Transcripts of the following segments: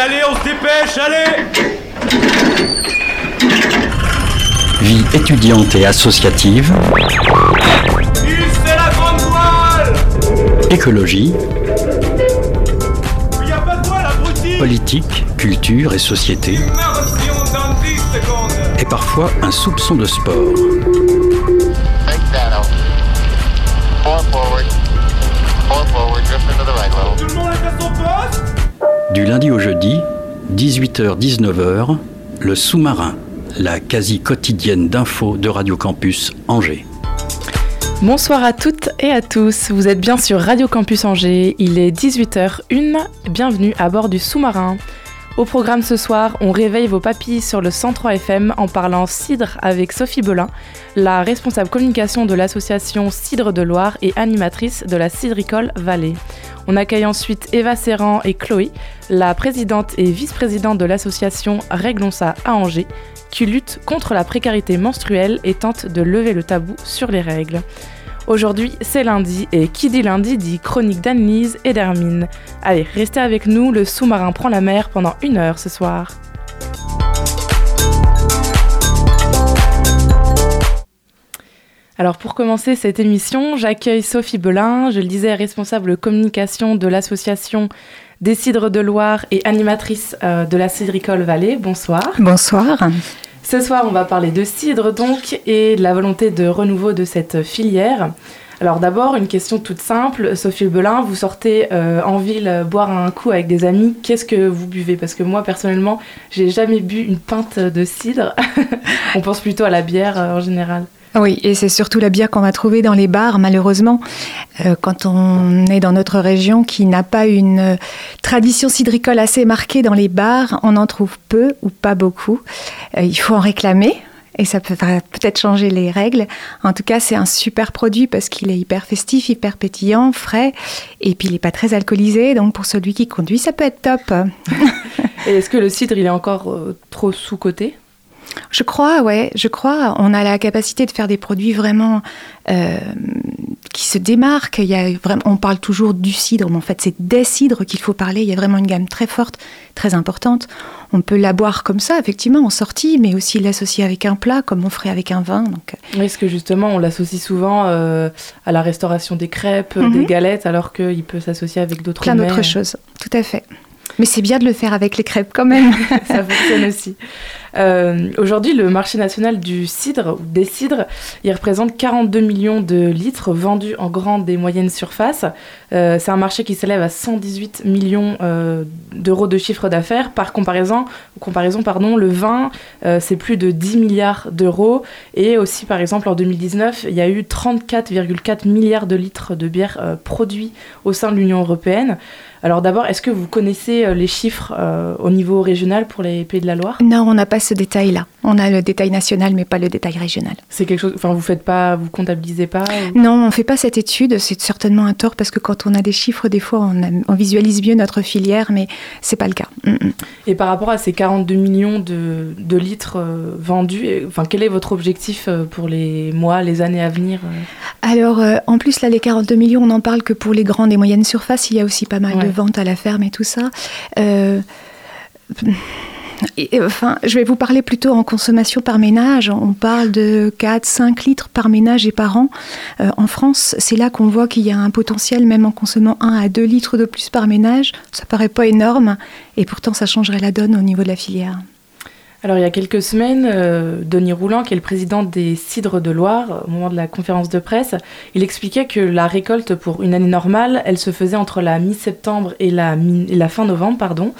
allez, on se dépêche, allez. Vie étudiante et associative, c'est la grande voile. Écologie, Il y a pas de voile, abruti politique, culture et société, Immersion dans 10 secondes. Et parfois un soupçon de sport. Du lundi au jeudi, 18h-19h, le sous-marin, la quasi quotidienne d'infos de Radio Campus Angers. Bonsoir à toutes et à tous, vous êtes bien sur Radio Campus Angers, il est 18h01, bienvenue à bord du sous-marin. Au programme ce soir, on réveille vos papilles sur le 103 FM en parlant cidre avec Sophie Belin, la responsable communication de l'association Cidre de Loire et animatrice de la Cidricole Vallée. On accueille ensuite Eva Serran et Chloé, la présidente et vice-présidente de l'association Réglons ça à Angers, qui lutte contre la précarité menstruelle et tente de lever le tabou sur les règles. Aujourd'hui, c'est lundi et qui dit lundi dit chronique d'Annelise et d'Hermine. Allez, restez avec nous, le sous-marin prend la mer pendant une heure ce soir. Alors pour commencer cette émission, j'accueille Sophie Belin, je le disais, responsable communication de l'association des Cidres de Loire et animatrice euh, de la Cidricole Vallée. Bonsoir. Bonsoir. Ce soir, on va parler de cidre donc et de la volonté de renouveau de cette filière. Alors d'abord, une question toute simple. Sophie Belin, vous sortez euh, en ville boire un coup avec des amis. Qu'est-ce que vous buvez? Parce que moi, personnellement, j'ai jamais bu une pinte de cidre. on pense plutôt à la bière euh, en général. Oui, et c'est surtout la bière qu'on va trouver dans les bars, malheureusement. Euh, quand on est dans notre région qui n'a pas une euh, tradition cidricole assez marquée dans les bars, on en trouve peu ou pas beaucoup. Euh, il faut en réclamer. Et ça peut peut-être changer les règles. En tout cas, c'est un super produit parce qu'il est hyper festif, hyper pétillant, frais. Et puis, il n'est pas très alcoolisé. Donc, pour celui qui conduit, ça peut être top. Est-ce que le cidre, il est encore trop sous-coté? Je crois, ouais, je crois. On a la capacité de faire des produits vraiment euh, qui se démarquent. Il y a vraiment, on parle toujours du cidre, mais en fait, c'est des cidres qu'il faut parler. Il y a vraiment une gamme très forte, très importante. On peut la boire comme ça, effectivement, en sortie, mais aussi l'associer avec un plat, comme on ferait avec un vin. Donc, euh, Est-ce que justement, on l'associe souvent euh, à la restauration des crêpes, Mhm. des galettes, alors qu'il peut s'associer avec d'autres plein d'autres choses. Tout à fait. Mais c'est bien de le faire avec les crêpes quand même. ça fonctionne aussi. Euh, Aujourd'hui, le marché national du cidre, ou des cidres, il représente 42 millions de litres vendus en grande et moyenne surface. Euh, c'est un marché qui s'élève à 118 millions euh, d'euros de chiffre d'affaires. Par comparaison, comparaison pardon, le vin, euh, c'est plus de 10 milliards d'euros. Et aussi, par exemple, en 2019, il y a eu 34,4 milliards de litres de bière produits au sein de l'Union européenne. Alors d'abord, est-ce que vous connaissez les chiffres au niveau régional pour les Pays de la Loire? Non, on n'a pas ce détail-là. On a le détail national, mais pas le détail régional. C'est quelque chose, enfin vous faites pas, vous comptabilisez pas ou- Non, on ne fait pas cette étude. C'est certainement un tort parce que quand on a des chiffres, des fois, on, a- on visualise mieux notre filière, mais c'est pas le cas. Mm, mm. Et par rapport à ces 42 millions de, de litres euh, vendus, et- enfin quel est votre objectif euh, pour les mois, les années à venir euh Alors, en plus, là, les 42 millions, on n'en parle que pour les grandes et moyennes surfaces. Il y a aussi pas mal Ouais. de ventes à la ferme et tout ça. Enfin, je vais vous parler plutôt en consommation par ménage. On parle de 4-5 litres par ménage et par an. Euh, en France, c'est là qu'on voit qu'il y a un potentiel, même en consommant 1 à 2 litres de plus par ménage. Ça paraît pas énorme, et pourtant ça changerait la donne au niveau de la filière. Alors il y a quelques semaines, euh, Denis Roulant, qui est le président des Cidres de Loire, au moment de la conférence de presse, il expliquait que la récolte pour une année normale, elle se faisait entre la mi-septembre et la, et la fin novembre, pardon.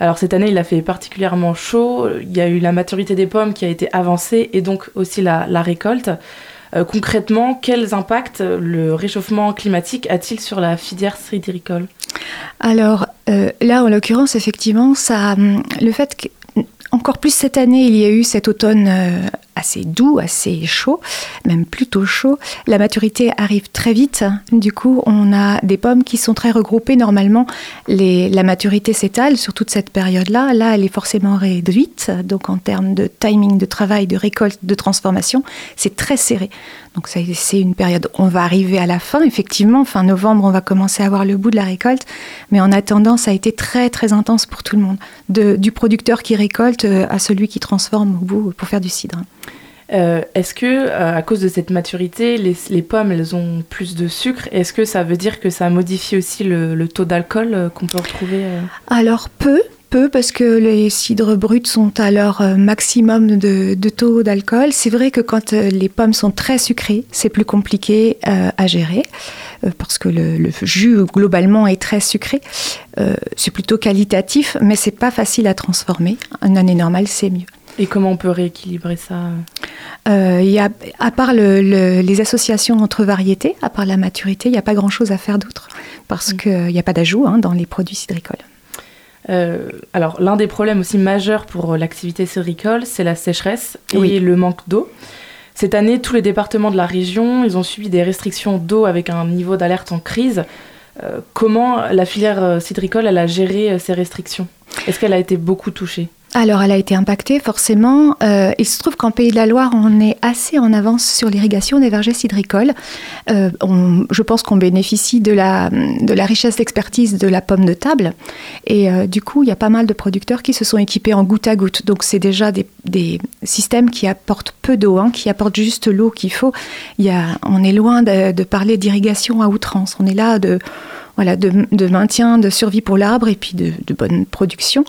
Alors cette année, il a fait particulièrement chaud. Il y a eu la maturité des pommes qui a été avancée et donc aussi la, récolte. Euh, concrètement, quels impacts le réchauffement climatique a-t-il sur la filière cidricole Alors euh, là, en l'occurrence, effectivement, ça, hum, le fait que encore plus cette année, il y a eu cet automne euh, assez doux, assez chaud, même plutôt chaud. La maturité arrive très vite. Du coup, on a des pommes qui sont très regroupées. Normalement, la maturité s'étale sur toute cette période-là. Là, elle est forcément réduite. Donc, en termes de timing de travail, de récolte, de transformation, c'est très serré. Donc, c'est une période. On va arriver à la fin, effectivement. Fin novembre, on va commencer à voir le bout de la récolte. Mais en attendant, ça a été très, très intense pour tout le monde. De, du producteur qui récolte à celui qui transforme au bout pour faire du cidre. Euh, est-ce que, euh, à cause de cette maturité, les, les, pommes, elles ont plus de sucre? Est-ce que ça veut dire que ça modifie aussi le, le taux d'alcool euh, qu'on peut retrouver Alors, peu. Peu parce que les cidres bruts sont à leur euh, maximum de, de taux d'alcool. C'est vrai que quand euh, les pommes sont très sucrées, c'est plus compliqué euh, à gérer parce que le, le, jus globalement est très sucré. c'est plutôt qualitatif, mais c'est pas facile à transformer. Une année normale, c'est mieux. Et comment on peut rééquilibrer ça? Euh, y a, À part le, le, les associations entre variétés, à part la maturité, il n'y a pas grand-chose à faire d'autre, parce mmh. qu'il n'y a pas d'ajout hein, dans les produits cidricoles. Euh, alors, l'un des problèmes aussi majeurs pour l'activité cidricole, c'est la sécheresse et oui. le manque d'eau. Cette année, tous les départements de la région, ils ont subi des restrictions d'eau avec un niveau d'alerte en crise. Euh, comment la filière cidricole elle a géré ces restrictions? Est-ce qu'elle a été beaucoup touchée? Alors, elle a été impactée, forcément. Euh, il se trouve qu'en Pays de la Loire, on est assez en avance sur l'irrigation des vergers cidricoles. Euh, on, je pense qu'on bénéficie de la, richesse d'expertise de la pomme de table. Et euh, du coup, il y a pas mal de producteurs qui se sont équipés en goutte à goutte. Donc, c'est déjà des, des, systèmes qui apportent peu d'eau, hein, qui apportent juste l'eau qu'il faut. Il y a, on est loin de, de parler d'irrigation à outrance. On est là de voilà, de, de, maintien, de survie pour l'arbre et puis de, bonne production.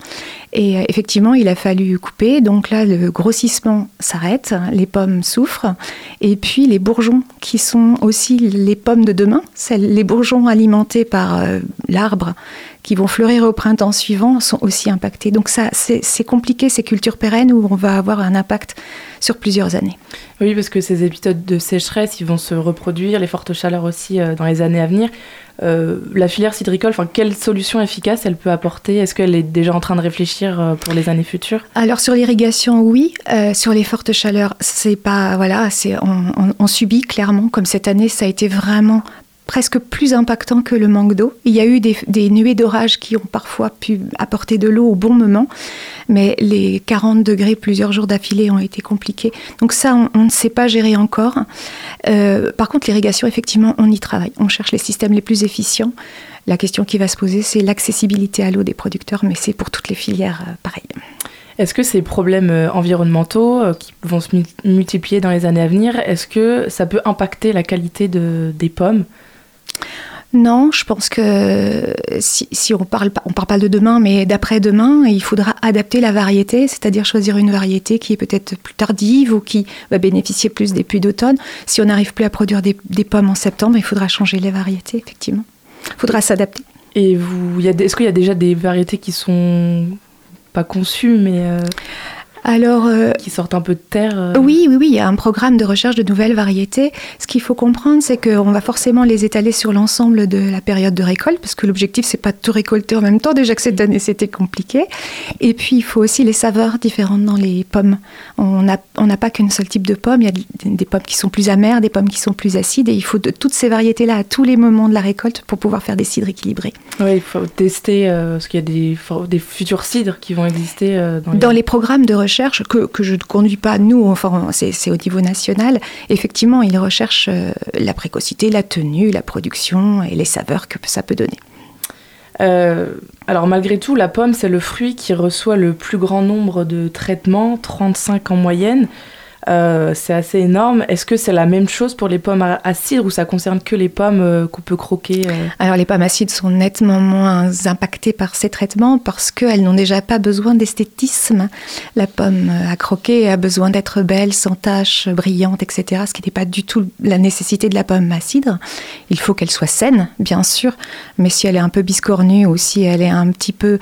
Et euh, effectivement, il a fallu couper. Donc là, le grossissement s'arrête, les pommes souffrent. Et puis les bourgeons, qui sont aussi les pommes de demain, les bourgeons alimentés par euh, l'arbre, qui vont fleurir au printemps suivant, sont aussi impactés. Donc ça, c'est compliqué, ces cultures pérennes où on va avoir un impact sur plusieurs années. Oui, parce que ces épisodes de sécheresse, ils vont se reproduire, les fortes chaleurs aussi euh, dans les années à venir. Euh, la filière cidricole, enfin, quelle solution efficace elle peut apporter? Est-ce qu'elle est déjà en train de réfléchir euh, pour les années futures? Alors sur l'irrigation, oui. Sur les fortes chaleurs, c'est pas voilà, c'est on, on, on, subit clairement. Comme cette année, ça a été vraiment presque plus impactant que le manque d'eau. Il y a eu des, nuées d'orage qui ont parfois pu apporter de l'eau au bon moment, mais les 40 degrés plusieurs jours d'affilée ont été compliqués. Donc ça, on, ne sait pas gérer encore. Euh, par contre, l'irrigation, effectivement, on y travaille. On cherche les systèmes les plus efficients. La question qui va se poser, c'est l'accessibilité à l'eau des producteurs, mais c'est pour toutes les filières euh, pareil. Est-ce que ces problèmes euh, environnementaux euh, qui vont se multiplier dans les années à venir, est-ce que ça peut impacter la qualité de, des pommes? Non, je pense que si, on parle on parle pas de demain, mais d'après-demain, il faudra adapter la variété, c'est-à-dire choisir une variété qui est peut-être plus tardive ou qui va bénéficier plus des pluies d'automne. Si on n'arrive plus à produire des, des, pommes en septembre, il faudra changer les variétés, effectivement. Il faudra s'adapter. Et vous, est-ce qu'il y a déjà des variétés qui sont pas conçues, mais euh... Alors, euh, qui sortent un peu de terre. Euh... Oui, oui, oui, il y a un programme de recherche de nouvelles variétés. Ce qu'il faut comprendre, c'est qu'on va forcément les étaler sur l'ensemble de la période de récolte, parce que l'objectif, c'est pas de tout récolter en même temps. Déjà que cette année, c'était compliqué. Et puis, il faut aussi les saveurs différentes dans les pommes. On n'a on pas qu'un seul type de pommes. Il y a des, pommes qui sont plus amères, des pommes qui sont plus acides, et il faut de toutes ces variétés-là à tous les moments de la récolte pour pouvoir faire des cidres équilibrés. Oui, il faut tester, euh, parce qu'il y a des, des futurs cidres qui vont exister dans les... dans les programmes de recherche que, je ne conduis pas, nous, enfin, c'est au niveau national. Effectivement, ils recherchent euh, la précocité, la tenue, la production et les saveurs que ça peut donner. Euh, alors malgré tout, la pomme, c'est le fruit qui reçoit le plus grand nombre de traitements, 35 en moyenne. Euh, c'est assez énorme. Est-ce que c'est la même chose pour les pommes acides ou ça concerne que les pommes euh, qu'on peut croquer euh... Alors les pommes acides sont nettement moins impactées par ces traitements parce qu'elles n'ont déjà pas besoin d'esthétisme. La pomme à croquer a besoin d'être belle, sans taches, brillante, etc. Ce qui n'est pas du tout la nécessité de la pomme acide. Il faut qu'elle soit saine, bien sûr, mais si elle est un peu biscornue ou si elle est un petit peu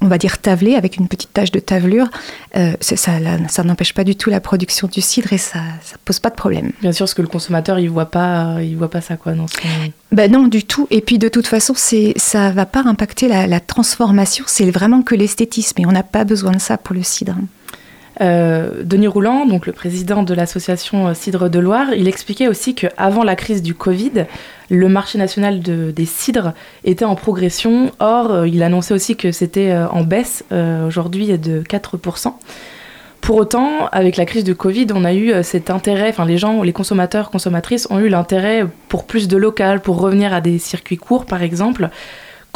on va dire tavelé, avec une petite tache de tavelure, euh, ça, n'empêche pas du tout la production du cidre et ça ne pose pas de problème. Bien sûr, parce que le consommateur, il voit pas, il voit pas ça quoi dans son... Ben non, du tout. Et puis de toute façon, ça va pas impacter la, la transformation. C'est vraiment que l'esthétisme et on n'a pas besoin de ça pour le cidre. Euh, Denis Rouland, donc le président de l'association euh, Cidre de Loire, il expliquait aussi qu'avant la crise du Covid, le marché national de- des cidres était en progression. Or, euh, il annonçait aussi que c'était en baisse aujourd'hui de 4%. Pour autant, avec la crise du Covid, on a eu cet intérêt, enfin les gens, les consommateurs, consommatrices ont eu l'intérêt pour plus de local, pour revenir à des circuits courts par exemple.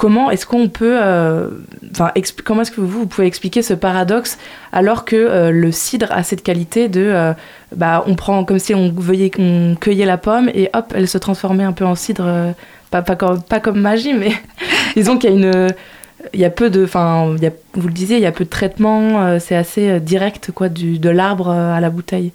Comment est-ce qu'on peut, euh, enfin, comment est-ce que vous, vous pouvez expliquer ce paradoxe alors que euh, le cidre a cette qualité de, euh, bah, on prend comme si on, veuillait, on cueillait la pomme et hop, elle se transformait un peu en cidre, pas, comme, magie, mais disons qu'il y a une, il y a peu de, enfin, vous le disiez, il y a peu de traitement, c'est assez direct quoi, du, de l'arbre à la bouteille.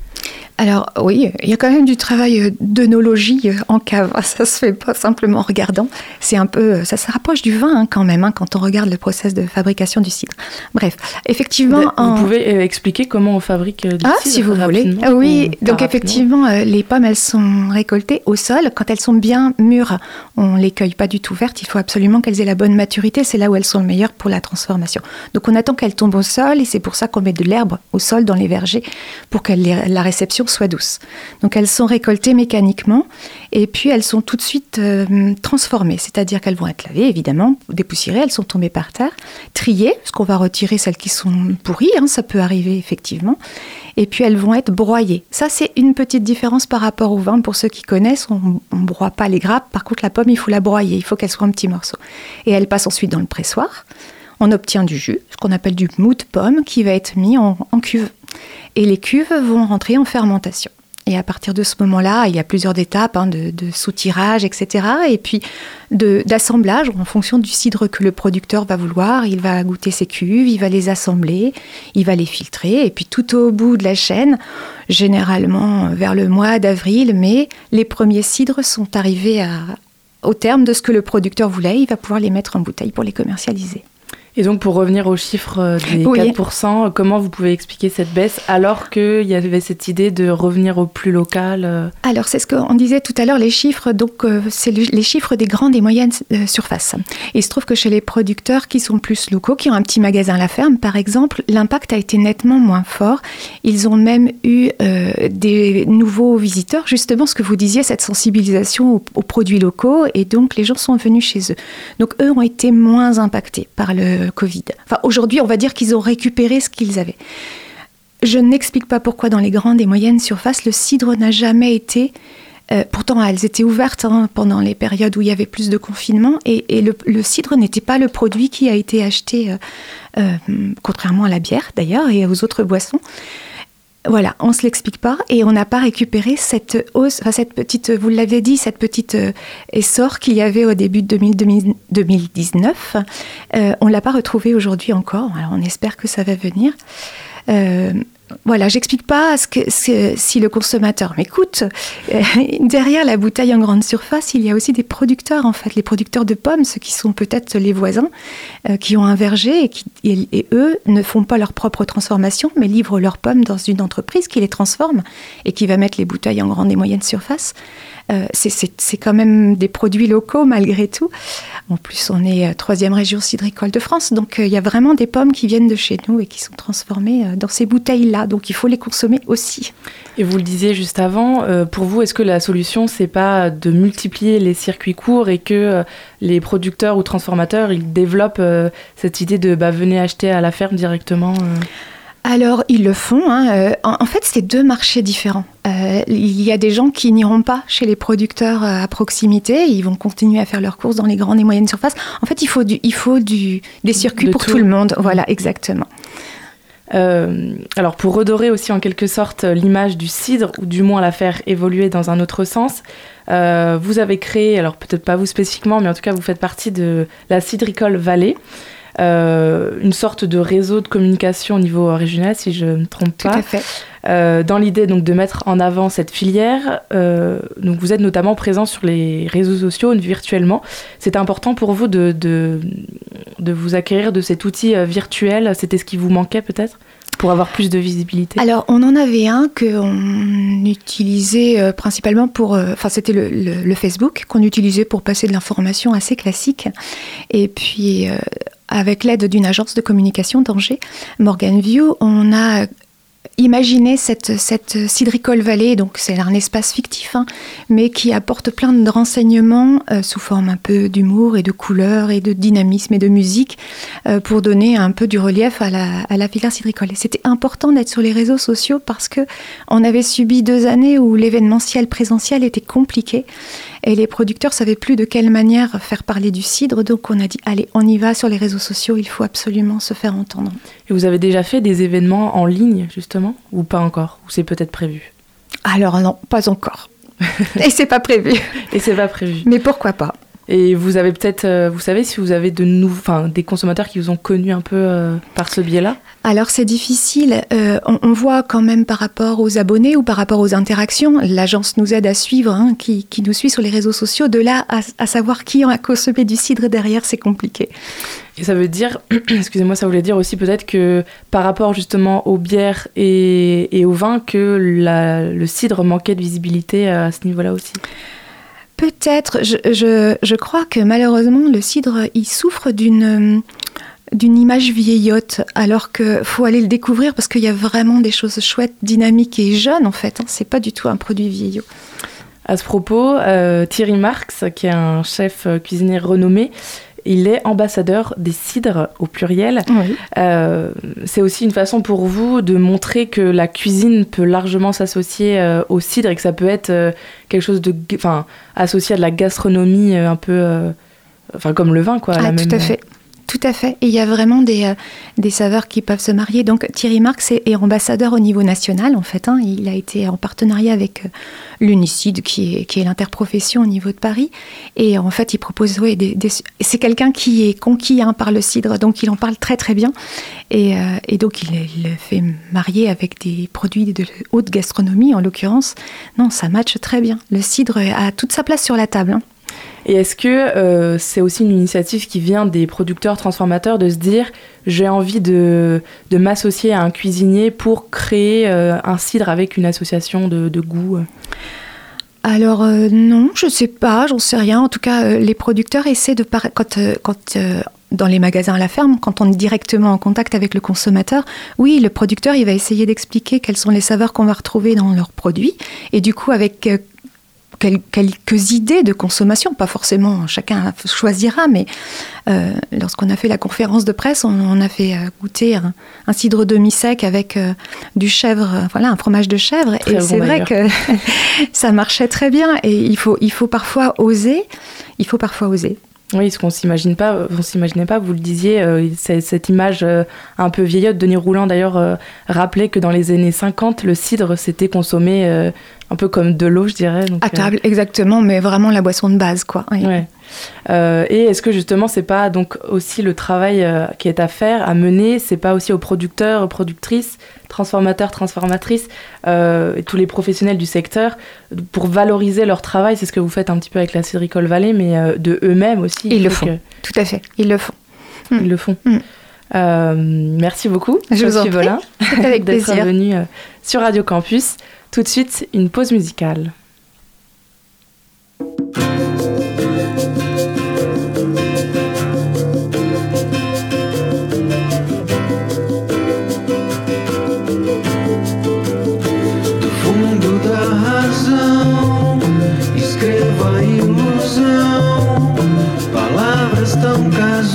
Alors oui, il y a quand même du travail d'œnologie en cave. Ça se fait pas simplement en regardant. C'est un peu, ça se rapproche du vin hein, quand même hein, quand on regarde le process de fabrication du cidre. Bref, effectivement, Vous, en- pouvez euh, expliquer comment on fabrique euh, du Ah, cidre si vous voulez. oui, donc effectivement, euh, les pommes, elles sont récoltées au sol. Quand elles sont bien mûres, on les cueille pas du tout vertes. Il faut absolument qu'elles aient la bonne maturité. C'est là où elles sont le meilleures pour la transformation. Donc on attend qu'elles tombent au sol et c'est pour ça qu'on met de l'herbe au sol dans les vergers pour que la réception soit douce. Donc elles sont récoltées mécaniquement et puis elles sont tout de suite euh, transformées. C'est-à-dire qu'elles vont être lavées, évidemment, dépoussiérées, elles sont tombées par terre, triées, parce qu'on va retirer celles qui sont pourries, hein, ça peut arriver effectivement et puis elles vont être broyées. Ça, c'est une petite différence par rapport au vin. Pour ceux qui connaissent, on ne broie pas les grappes. Par contre, la pomme, il faut la broyer, il faut qu'elle soit en petits morceaux. Et elle passe ensuite dans le pressoir. On obtient du jus, ce qu'on appelle du mou de pomme, qui va être mis en, en cuve. Et les cuves vont rentrer en fermentation. Et à partir de ce moment-là, il y a plusieurs étapes hein, de, soutirage, etc. Et puis d'assemblage en fonction du cidre que le producteur va vouloir. Il va goûter ses cuves, il va les assembler, il va les filtrer. Et puis tout au bout de la chaîne, généralement vers le mois d'avril, mai, les premiers cidres sont arrivés à- au terme de ce que le producteur voulait. Il va pouvoir les mettre en bouteille pour les commercialiser. Et donc, pour revenir aux chiffres euh, des Oui. 4%, comment vous pouvez expliquer cette baisse alors qu'il y avait cette idée de revenir au plus local euh, Alors, c'est ce qu'on disait tout à l'heure, les chiffres, donc euh, c'est le- les chiffres des grandes et moyennes euh, surfaces. Et il se trouve que chez les producteurs qui sont plus locaux, qui ont un petit magasin à la ferme, par exemple, l'impact a été nettement moins fort. Ils ont même eu euh, des nouveaux visiteurs, justement ce que vous disiez, cette sensibilisation aux, aux produits locaux, et donc les gens sont venus chez eux. Donc eux ont été moins impactés par le Covid. Enfin, aujourd'hui, on va dire qu'ils ont récupéré ce qu'ils avaient. Je n'explique pas pourquoi dans les grandes et moyennes surfaces, le cidre n'a jamais été... euh, pourtant, elles étaient ouvertes hein, pendant les périodes où il y avait plus de confinement et, le, cidre n'était pas le produit qui a été acheté, euh, euh, contrairement à la bière d'ailleurs et aux autres boissons. Voilà, on se l'explique pas et on n'a pas récupéré cette hausse, enfin cette petite, vous l'avez dit, cette petite euh, essor qu'il y avait au début de 2000 2000 2019. Euh, on l'a pas retrouvé aujourd'hui encore. Alors on espère que ça va venir. Euh, voilà, j'explique pas ce que, si le consommateur m'écoute. euh, derrière la bouteille en grande surface, il y a aussi des producteurs, en fait, les producteurs de pommes, ceux qui sont peut-être les voisins, euh, qui ont un verger et, qui, et, et eux ne font pas leur propre transformation, mais livrent leurs pommes dans une entreprise qui les transforme et qui va mettre les bouteilles en grande et moyenne surface. Euh, c'est- quand même des produits locaux malgré tout. En plus, on est euh, troisième région cidricole de France, donc euh, il y a vraiment des pommes qui viennent de chez nous et qui sont transformées dans ces bouteilles-là. Donc il faut les consommer aussi. Et vous le disiez juste avant, pour vous, est-ce que la solution, c'est pas de multiplier les circuits courts et que les producteurs ou transformateurs, ils développent cette idée de bah, venez acheter à la ferme directement. Alors, ils le font. hein. Euh, En, fait, c'est deux marchés différents. Euh, il y a des gens qui n'iront pas chez les producteurs euh, à proximité. Ils vont continuer à faire leurs courses dans les grandes et moyennes surfaces. En fait, il faut, du, il faut du, des circuits De pour tout. tout. le monde. Voilà, exactement. Euh, alors pour redorer aussi en quelque sorte l'image du cidre, ou du moins la faire évoluer dans un autre sens, euh, vous avez créé, alors peut-être pas vous spécifiquement, mais en tout cas vous faites partie de la Cidricole Vallée, une sorte de réseau de communication au niveau régional, si je ne me trompe Tout pas. à fait. Euh, dans l'idée donc de mettre en avant cette filière. euh, donc vous êtes notamment présent sur les réseaux sociaux virtuellement. C'est important pour vous de, de, de vous acquérir de cet outil euh, virtuel C'était ce qui vous manquait peut-être pour avoir plus de visibilité? Alors, on en avait un qu'on utilisait euh, principalement pour. euh, Enfin, c'était le, le- le Facebook qu'on utilisait pour passer de l'information assez classique. Et puis, euh, avec l'aide d'une agence de communication d'Angers, Morgan View, on a imaginé cette, cette Cidricole Valley. Donc, c'est un espace fictif, hein, mais qui apporte plein de renseignements euh, sous forme un peu d'humour et de couleurs et de dynamisme et de musique euh, pour donner un peu du relief à la, à filière cidricole. C'était important d'être sur les réseaux sociaux parce que on avait subi deux années où l'événementiel présentiel était compliqué et les producteurs savaient plus de quelle manière faire parler du cidre. Donc on a dit allez, on y va sur les réseaux sociaux, il faut absolument se faire entendre. Et vous avez déjà fait des événements en ligne, justement Ou pas encore Ou c'est peut-être prévu? Alors non, pas encore. et c'est pas prévu. Et c'est pas prévu. Mais pourquoi pas? Et vous avez peut-être, euh, vous savez si vous avez de nouveaux, enfin, des consommateurs qui vous ont connu un peu euh, par ce biais-là? Alors c'est difficile. Euh, on, on voit quand même par rapport aux abonnés ou par rapport aux interactions, l'agence nous aide à suivre, hein, qui, qui nous suit sur les réseaux sociaux. De là à, à savoir qui a consommé du cidre derrière, c'est compliqué. Et ça veut dire, excusez-moi, ça voulait dire aussi peut-être que par rapport justement aux bières et, et au vin, que la- le cidre manquait de visibilité à ce niveau-là aussi? Peut-être, je, crois que malheureusement le cidre, il souffre d'une euh, d'une image vieillotte, alors que faut aller le découvrir parce qu'il y a vraiment des choses chouettes, dynamiques et jeunes en fait. hein. C'est pas du tout un produit vieillot. À ce propos, euh, Thierry Marx, qui est un chef euh, cuisinier renommé, il est ambassadeur des cidres au pluriel. Oui. Euh, c'est aussi une façon pour vous de montrer que la cuisine peut largement s'associer euh, au cidre et que ça peut être euh, quelque chose de, enfin, associé à de la gastronomie un peu, enfin comme le vin quoi. Ah, la tout même- à fait. Tout à fait. Et il y a vraiment des, euh, des saveurs qui peuvent se marier. Donc Thierry Marx est, ambassadeur au niveau national, en fait. hein. Il a été en partenariat avec euh, l'UNICID, qui est, l'interprofession au niveau de Paris. Et en fait, il propose... des, C'est quelqu'un qui est conquis hein, par le cidre, donc il en parle très très bien. Et, euh, donc il, il le fait marier avec des produits de haute gastronomie, en l'occurrence. Non, ça matche très bien. Le cidre a toute sa place sur la table. hein. Et est-ce que euh, c'est aussi une initiative qui vient des producteurs transformateurs de se dire j'ai envie de, de m'associer à un cuisinier pour créer euh, un cidre avec une association de, de goût? Euh Alors euh, non, je sais pas, j'en sais rien. En tout cas, les producteurs essaient de par- quand quand dans les magasins à la ferme, quand on est directement en contact avec le consommateur, oui, le producteur il va essayer d'expliquer quelles sont les saveurs qu'on va retrouver dans leurs produits et du coup avec quel- quelques idées de consommation, pas forcément chacun choisira, mais euh, lorsqu'on a fait la conférence de presse, on, on a fait euh, goûter un, un cidre demi-sec avec euh, du chèvre, voilà, un fromage de chèvre. Très et bon c'est vrai que ça marchait très bien. Et il faut, il faut parfois oser. Il faut parfois oser. Oui, ce qu'on s'imagine pas, on s'imaginait pas, vous le disiez, euh, cette image euh, un peu vieillotte. Denis Rouland d'ailleurs euh, rappelait que dans les années 50, le cidre s'était consommé un peu comme de l'eau, je dirais. donc, À table, exactement, mais vraiment la boisson de base, quoi. Oui. Ouais. Euh, et est-ce que justement c'est pas donc aussi le travail euh, qui est à faire, à mener, c'est pas aussi aux producteurs, aux productrices, transformateurs, transformatrices euh, et tous les professionnels du secteur pour valoriser leur travail, c'est ce que vous faites un petit peu avec la Cidricole Valley, mais de eux-mêmes aussi. Ils le font. que- Tout à fait, ils le font. Ils le font. Mm. Euh, merci beaucoup, Je vous en Sophie prie. Volin, avec d'être plaisir. venue sur Radio Campus. Tout de suite, une pause musicale. Cause.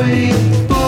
away.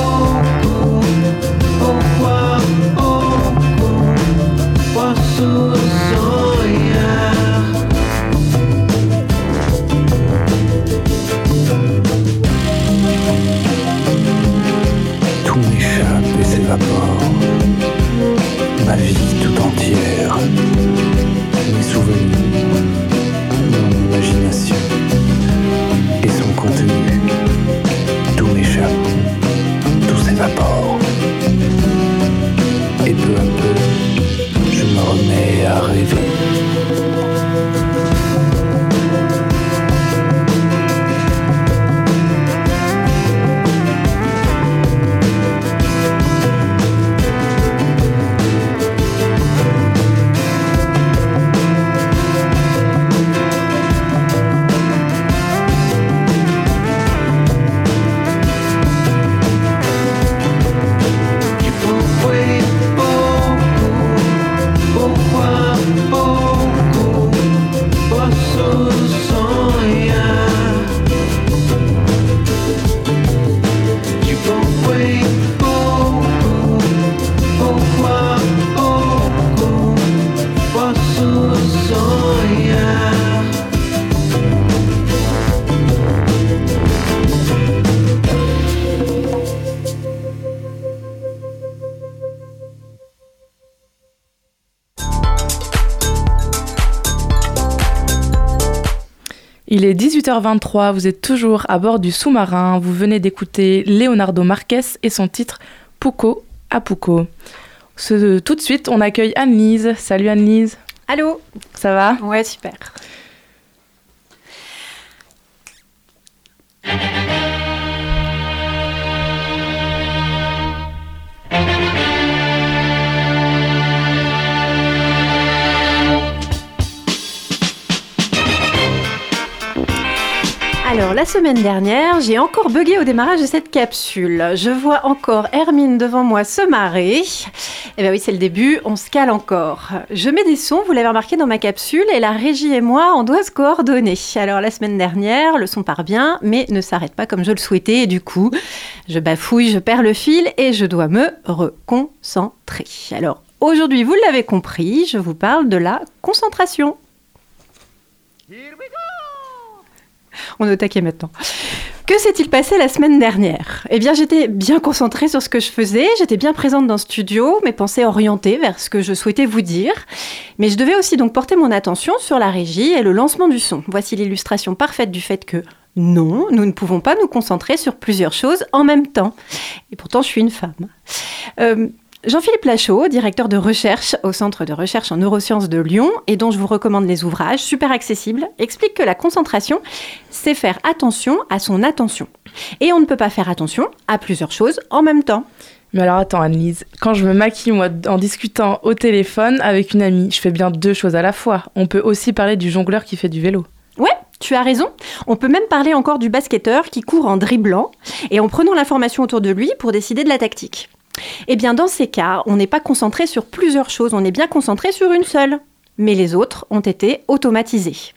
18h23, vous êtes toujours à bord du sous-marin, vous venez d'écouter Leonardo Marquez et son titre Puco à Puco. Ce- tout de suite, on accueille Anne-Lise. Salut Anne-Lise, Allô? Ça va? Ouais, super. Alors, la semaine dernière, j'ai encore bugué au démarrage de cette capsule. Je vois encore Hermine devant moi se marrer. Eh bien oui, c'est le début, on se cale encore. Je mets des sons, vous l'avez remarqué dans ma capsule, et la régie et moi, on doit se coordonner. Alors, la semaine dernière, le son part bien, mais ne s'arrête pas comme je le souhaitais, et du coup, je bafouille, je perds le fil, et je dois me reconcentrer. Alors, aujourd'hui, vous l'avez compris, je vous parle de la concentration. On est au taquet maintenant. Que s'est-il passé la semaine dernière? Eh bien, j'étais bien concentrée sur ce que je faisais, j'étais bien présente dans le studio, mes pensées orientées vers ce que je souhaitais vous dire. Mais je devais aussi donc porter mon attention sur la régie et le lancement du son. Voici l'illustration parfaite du fait que non, nous ne pouvons pas nous concentrer sur plusieurs choses en même temps. Et pourtant, je suis une femme. Euh, Jean-Philippe Lachaud, directeur de recherche au Centre de recherche en neurosciences de Lyon, et dont je vous recommande les ouvrages, super accessibles, explique que la concentration, c'est faire attention à son attention. Et on ne peut pas faire attention à plusieurs choses en même temps. Mais alors attends Anne-Lise, quand je me maquille moi en discutant au téléphone avec une amie, je fais bien deux choses à la fois. On peut aussi parler du jongleur qui fait du vélo. Ouais, tu as raison. On peut même parler encore du basketteur qui court en dribblant et en prenant l'information autour de lui pour décider de la tactique. Eh bien, dans ces cas, on n'est pas concentré sur plusieurs choses, on est bien concentré sur une seule. Mais les autres ont été automatisés.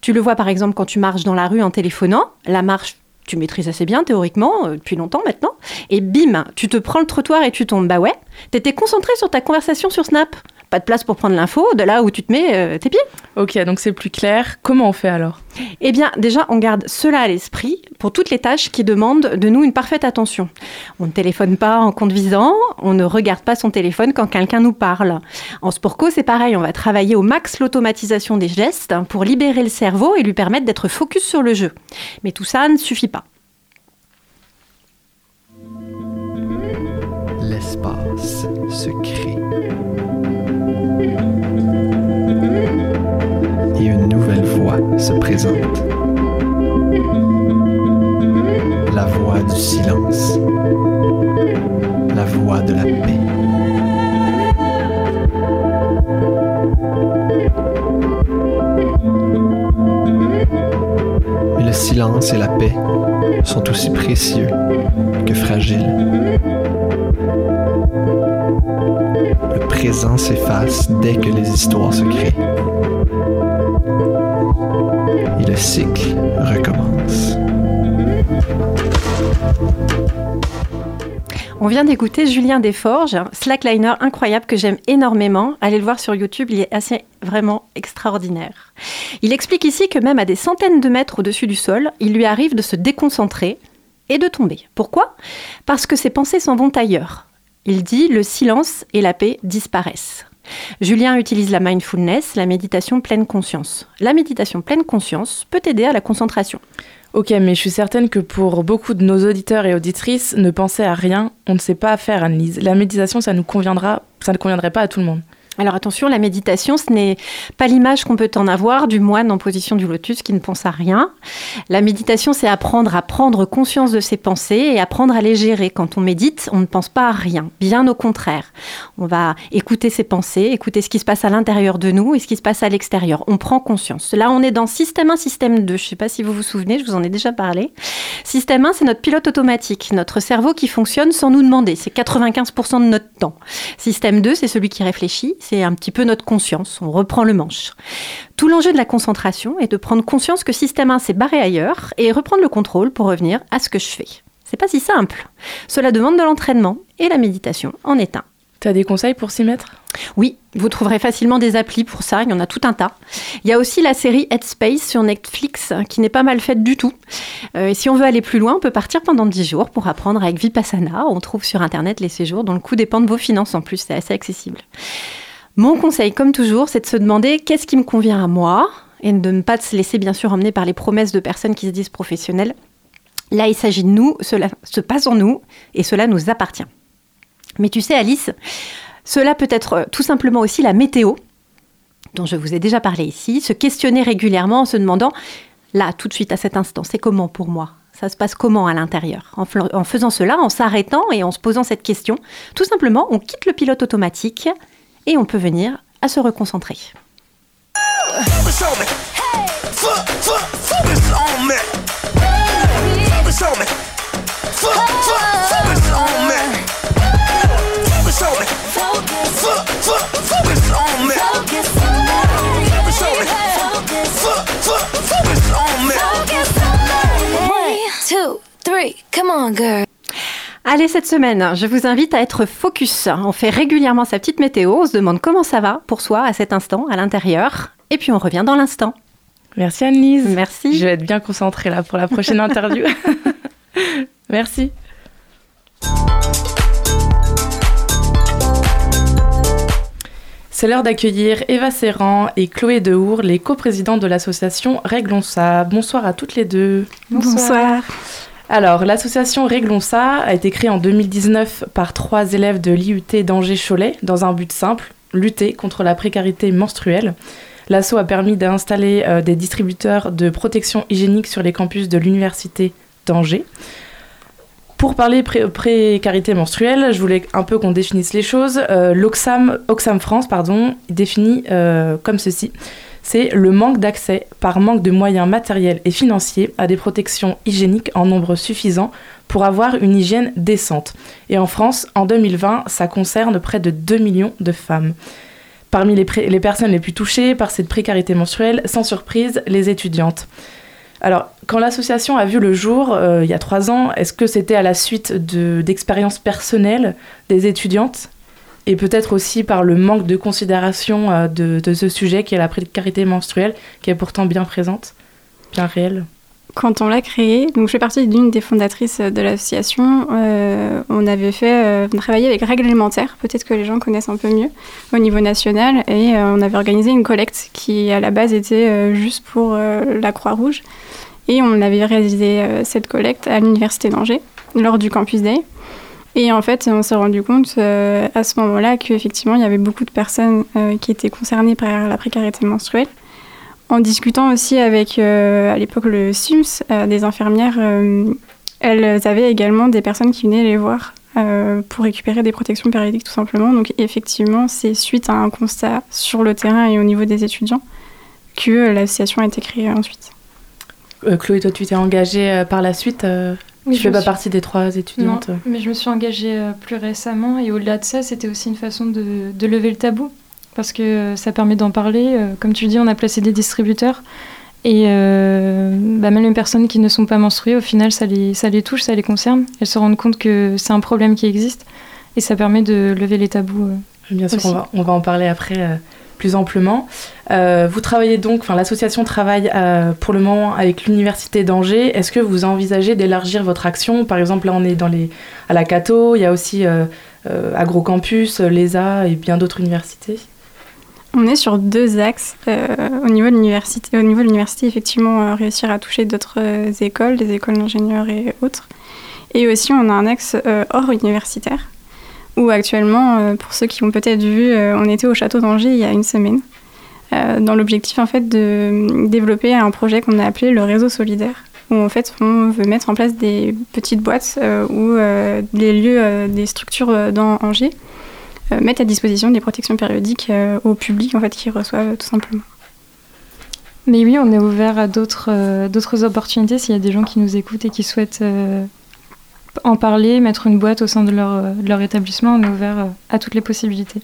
Tu le vois par exemple quand tu marches dans la rue en téléphonant, la marche tu maîtrises assez bien théoriquement, euh, depuis longtemps maintenant, et bim, tu te prends le trottoir et tu tombes. Bah ouais, t'étais concentré sur ta conversation sur Snap. Pas de place pour prendre l'info de là où tu te mets euh, tes pieds. Ok, donc c'est plus clair. Comment on fait alors? Eh bien, déjà, on garde cela à l'esprit pour toutes les tâches qui demandent de nous une parfaite attention. On ne téléphone pas en conduisant, on ne regarde pas son téléphone quand quelqu'un nous parle. En sport co, c'est pareil, on va travailler au max l'automatisation des gestes pour libérer le cerveau et lui permettre d'être focus sur le jeu. Mais tout ça ne suffit pas. L'espace se crée. Une nouvelle voie se présente. La voie du silence. La voie de la paix. Mais le silence et la paix sont aussi précieux que fragiles. Le présent s'efface dès que les histoires se créent. Et le cycle recommence. On vient d'écouter Julien Desforges, slackliner incroyable que j'aime énormément. Allez le voir sur YouTube, il est assez vraiment extraordinaire. Il explique ici que même à des centaines de mètres au-dessus du sol, il lui arrive de se déconcentrer et de tomber. Pourquoi? Parce que ses pensées s'en vont ailleurs. Il dit le silence et la paix disparaissent. Julien utilise la mindfulness, la méditation pleine conscience. La méditation pleine conscience peut aider à la concentration. Ok, mais je suis certaine que pour beaucoup de nos auditeurs et auditrices, ne penser à rien, on ne sait pas faire, Anne-Lise. La méditation, ça nous conviendra, ça ne conviendrait pas à tout le monde. Alors attention, la méditation, ce n'est pas l'image qu'on peut en avoir du moine en position du lotus qui ne pense à rien. La méditation, c'est apprendre à prendre conscience de ses pensées et apprendre à les gérer. Quand on médite, on ne pense pas à rien, bien au contraire. On va écouter ses pensées, écouter ce qui se passe à l'intérieur de nous et ce qui se passe à l'extérieur. On prend conscience. Là, on est dans système 1, système 2. Je ne sais pas si vous vous souvenez, je vous en ai déjà parlé. Système 1, c'est notre pilote automatique, notre cerveau qui fonctionne sans nous demander. C'est 95% de notre temps. Système 2, c'est celui qui réfléchit, c'est un petit peu notre conscience, on reprend le manche. Tout l'enjeu de la concentration est de prendre conscience que système 1 s'est barré ailleurs et reprendre le contrôle pour revenir à ce que je fais. C'est pas si simple. Cela demande de l'entraînement et la méditation en est un. T'as des conseils pour s'y mettre? Oui, vous trouverez facilement des applis pour ça, il y en a tout un tas. Il y a aussi la série Headspace sur Netflix qui n'est pas mal faite du tout. Euh, et si on veut aller plus loin, on peut partir pendant 10 jours pour apprendre avec Vipassana. On trouve sur internet les séjours dont le coût dépend de vos finances en plus, c'est assez accessible. Mon conseil, comme toujours, c'est de se demander qu'est-ce qui me convient à moi et de ne pas se laisser bien sûr emmener par les promesses de personnes qui se disent professionnelles. Là, il s'agit de nous, cela se passe en nous et cela nous appartient. Mais tu sais, Alice, cela peut être euh, tout simplement aussi la météo, dont je vous ai déjà parlé ici, se questionner régulièrement en se demandant, là, tout de suite, à cet instant, c'est comment pour moi? Ça se passe comment à l'intérieur? En, en faisant cela, en s'arrêtant et en se posant cette question, tout simplement, on quitte le pilote automatique et on peut venir à se reconcentrer. One, two, three, come on, girl. Allez, cette semaine, je vous invite à être focus. On fait régulièrement sa petite météo, on se demande comment ça va pour soi à cet instant, à l'intérieur, et puis on revient dans l'instant. Merci Anne-Lise. Merci. Je vais être bien concentrée là pour la prochaine interview. Merci. C'est l'heure d'accueillir Eva Serran et Chloé Dehour, les coprésidentes de l'association Réglons ça. Bonsoir à toutes les deux. Bonsoir. Alors, l'association Réglons ça a été créée en 2019 par trois élèves de l'IUT d'Angers-Cholet dans un but simple, lutter contre la précarité menstruelle. L'asso a permis d'installer euh, des distributeurs de protection hygiénique sur les campus de l'université d'Angers. Pour parler pré- précarité menstruelle, je voulais un peu qu'on définisse les choses. Euh, L'Oxfam Oxfam France pardon, définit euh, comme ceci. C'est le manque d'accès, par manque de moyens matériels et financiers, à des protections hygiéniques en nombre suffisant pour avoir une hygiène décente. Et en France, en 2020, ça concerne près de 2 millions de femmes. Parmi les, personnes les plus touchées par cette précarité menstruelle, sans surprise, les étudiantes. Alors, quand l'association a vu le jour, euh, il y a trois ans, est-ce que c'était à la suite de- d'expériences personnelles des étudiantes? Et peut-être aussi par le manque de considération euh, de, ce sujet qui est la précarité menstruelle, qui est pourtant bien présente, bien réelle Quand on l'a créé, donc je fais partie d'une des fondatrices de l'association, euh, on avait fait, euh, on travaillait avec Règles alimentaires, peut-être que les gens connaissent un peu mieux, au niveau national, et euh, on avait organisé une collecte qui à la base était euh, juste pour euh, la Croix-Rouge, et on avait réalisé euh, cette collecte à l'université d'Angers lors du Campus Day. Et en fait, on s'est rendu compte euh, à ce moment-là qu'effectivement, il y avait beaucoup de personnes euh, qui étaient concernées par la précarité menstruelle. En discutant aussi avec, euh, à l'époque, le SIMS, des infirmières, elles avaient également des personnes qui venaient les voir pour récupérer des protections périodiques, tout simplement. Donc, effectivement, c'est suite à un constat sur le terrain et au niveau des étudiants que l'association a été créée ensuite. Chloé, toi, tu t'es engagée par la suite Oui, Tu je fais pas suis- partie des trois étudiantes Non, mais je me suis engagée euh, plus récemment et au-delà de ça, c'était aussi une façon de, de lever le tabou parce que euh, ça permet d'en parler. Euh, Comme tu le dis, on a placé des distributeurs et euh, bah, même les personnes qui ne sont pas menstruées, au final, ça les, ça les touche, ça les concerne. Elles se rendent compte que c'est un problème qui existe et ça permet de lever les tabous. Bien sûr, on va, on va en parler après plus amplement. Euh, vous travaillez donc, enfin l'association travaille euh, pour le moment avec l'université d'Angers. Est-ce que vous envisagez d'élargir votre action? Par exemple, là on est dans les, à la Cato, il y a aussi euh, Agrocampus, l'ESA et bien d'autres universités. On est sur deux axes. Au niveau de l'université, au niveau de l'université, effectivement, réussir à toucher d'autres écoles, des écoles d'ingénieurs et autres. Et aussi, on a un axe hors universitaire, où actuellement, euh, pour ceux qui ont peut-être vu, euh, on était au château d'Angers il y a une semaine, euh, dans l'objectif en fait de développer un projet qu'on a appelé le réseau solidaire, où en fait on veut mettre en place des petites boîtes euh, les lieux, des structures dans Angers mettent à disposition des protections périodiques au public en fait qui reçoivent tout simplement. Mais oui, on est ouvert à d'autres euh, opportunités s'il y a des gens qui nous écoutent et qui souhaitent en parler, mettre une boîte au sein de leur, euh, établissement. On est ouvert euh, à toutes les possibilités.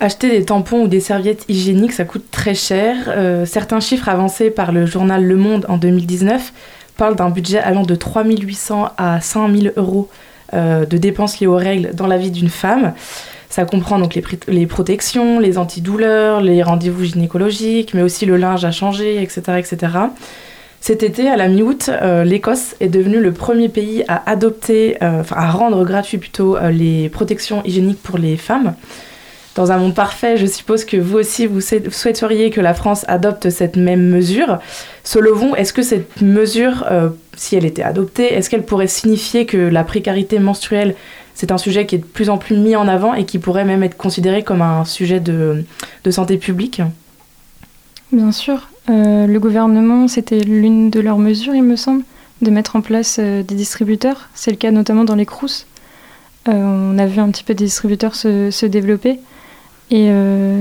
Acheter des tampons ou des serviettes hygiéniques, ça coûte très cher. Euh, certains chiffres avancés par le journal Le Monde en 2019 parlent d'un budget allant de 3 800 à 5 000 euros de dépenses liées aux règles dans la vie d'une femme. Ça comprend donc les, les protections, les antidouleurs, les rendez-vous gynécologiques, mais aussi le linge à changer, etc. etc. Cet été, à la mi-août, euh, l'Écosse est devenue le premier pays à adopter, euh, enfin à rendre gratuit plutôt euh, les protections hygiéniques pour les femmes. Dans un monde parfait, je suppose que vous aussi, vous sou- souhaiteriez que la France adopte cette même mesure. Vous, est-ce que cette mesure, si elle était adoptée, est-ce qu'elle pourrait signifier que la précarité menstruelle, c'est un sujet qui est de plus en plus mis en avant et qui pourrait même être considéré comme un sujet de santé publique? Bien sûr. Euh, le gouvernement, c'était l'une de leurs mesures, il me semble, de mettre en place euh, des distributeurs. C'est le cas notamment dans les CROUS. Euh, on a vu un petit peu des distributeurs se, se développer. Et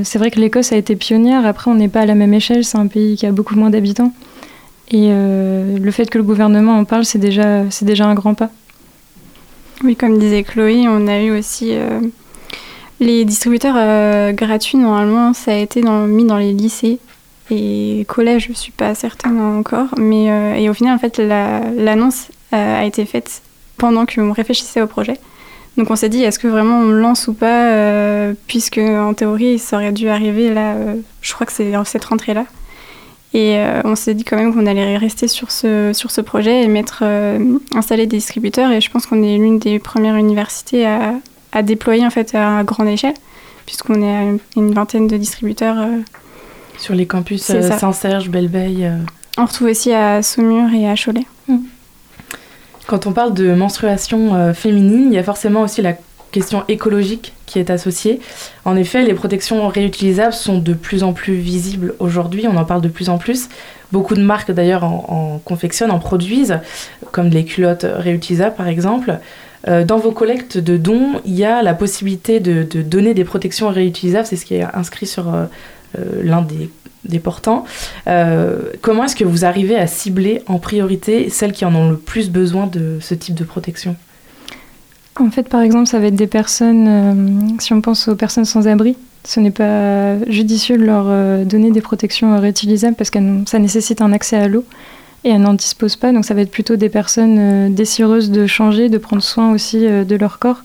c'est vrai que l'Écosse a été pionnière. Après, on n'est pas à la même échelle. C'est un pays qui a beaucoup moins d'habitants. Et le fait que le gouvernement en parle, c'est déjà, déjà un grand pas. Oui, comme disait Chloé, on a eu aussi les distributeurs gratuits. Normalement, ça a été mis dans les lycées et collèges. Je suis pas certaine encore, mais euh, et au final, en fait, la- l'annonce euh, a été faite pendant qu'on réfléchissait au projet. Donc on s'est dit, est-ce que vraiment on lance ou pas, euh, puisque en théorie, ça aurait dû arriver là. je crois que c'est cette rentrée-là. Et on s'est dit quand même qu'on allait rester sur ce, sur ce projet et mettre, installer des distributeurs. Et je pense qu'on est l'une des premières universités à, à déployer en fait à grande échelle, puisqu'on est à une vingtaine de distributeurs. Sur les campus euh. Saint-Serge, Belleveille euh. On retrouve aussi à Saumur et à Cholet. Quand on parle de menstruation euh, féminine, il y a forcément aussi la question écologique qui est associée. En effet, les protections réutilisables sont de plus en plus visibles aujourd'hui, on en parle de plus en plus. Beaucoup de marques d'ailleurs en, en confectionnent, en produisent, comme les culottes réutilisables par exemple. Euh, dans vos collectes de dons, il y a la possibilité de, de donner des protections réutilisables, c'est ce qui est inscrit sur euh, l'un des, portants. Euh, comment est-ce que vous arrivez à cibler en priorité celles qui en ont le plus besoin de ce type de protection? En fait, par exemple, ça va être des personnes, euh, si on pense aux personnes sans abri, ce n'est pas judicieux de leur euh, donner des protections euh, réutilisables parce que ça nécessite un accès à l'eau et elles n'en disposent pas. Donc ça va être plutôt des personnes euh, désireuses de changer, de prendre soin aussi euh, de leur corps.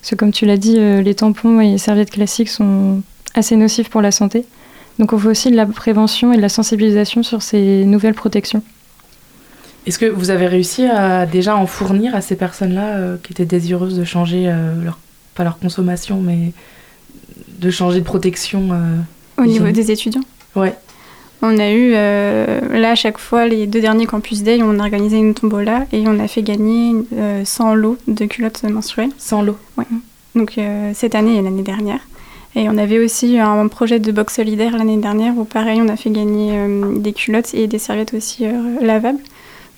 Parce que comme tu l'as dit, euh, les tampons et les serviettes classiques sont assez nocifs pour la santé. Donc on fait aussi de la prévention et de la sensibilisation sur ces nouvelles protections. Est-ce que vous avez réussi à déjà en fournir à ces personnes-là euh, qui étaient désireuses de changer, euh, leur, pas leur consommation, mais de changer de protection euh, Au niveau des étudiants? Ouais. On a eu, euh, là, à chaque fois, les deux derniers Campus Day, on a organisé une tombola et on a fait gagner euh, 100 lots de culottes menstruelles. 100 lots Ouais. Donc euh, cette année et l'année dernière. Et on avait aussi un projet de box solidaire l'année dernière où, pareil, on a fait gagner euh, des culottes et des serviettes aussi euh, lavables.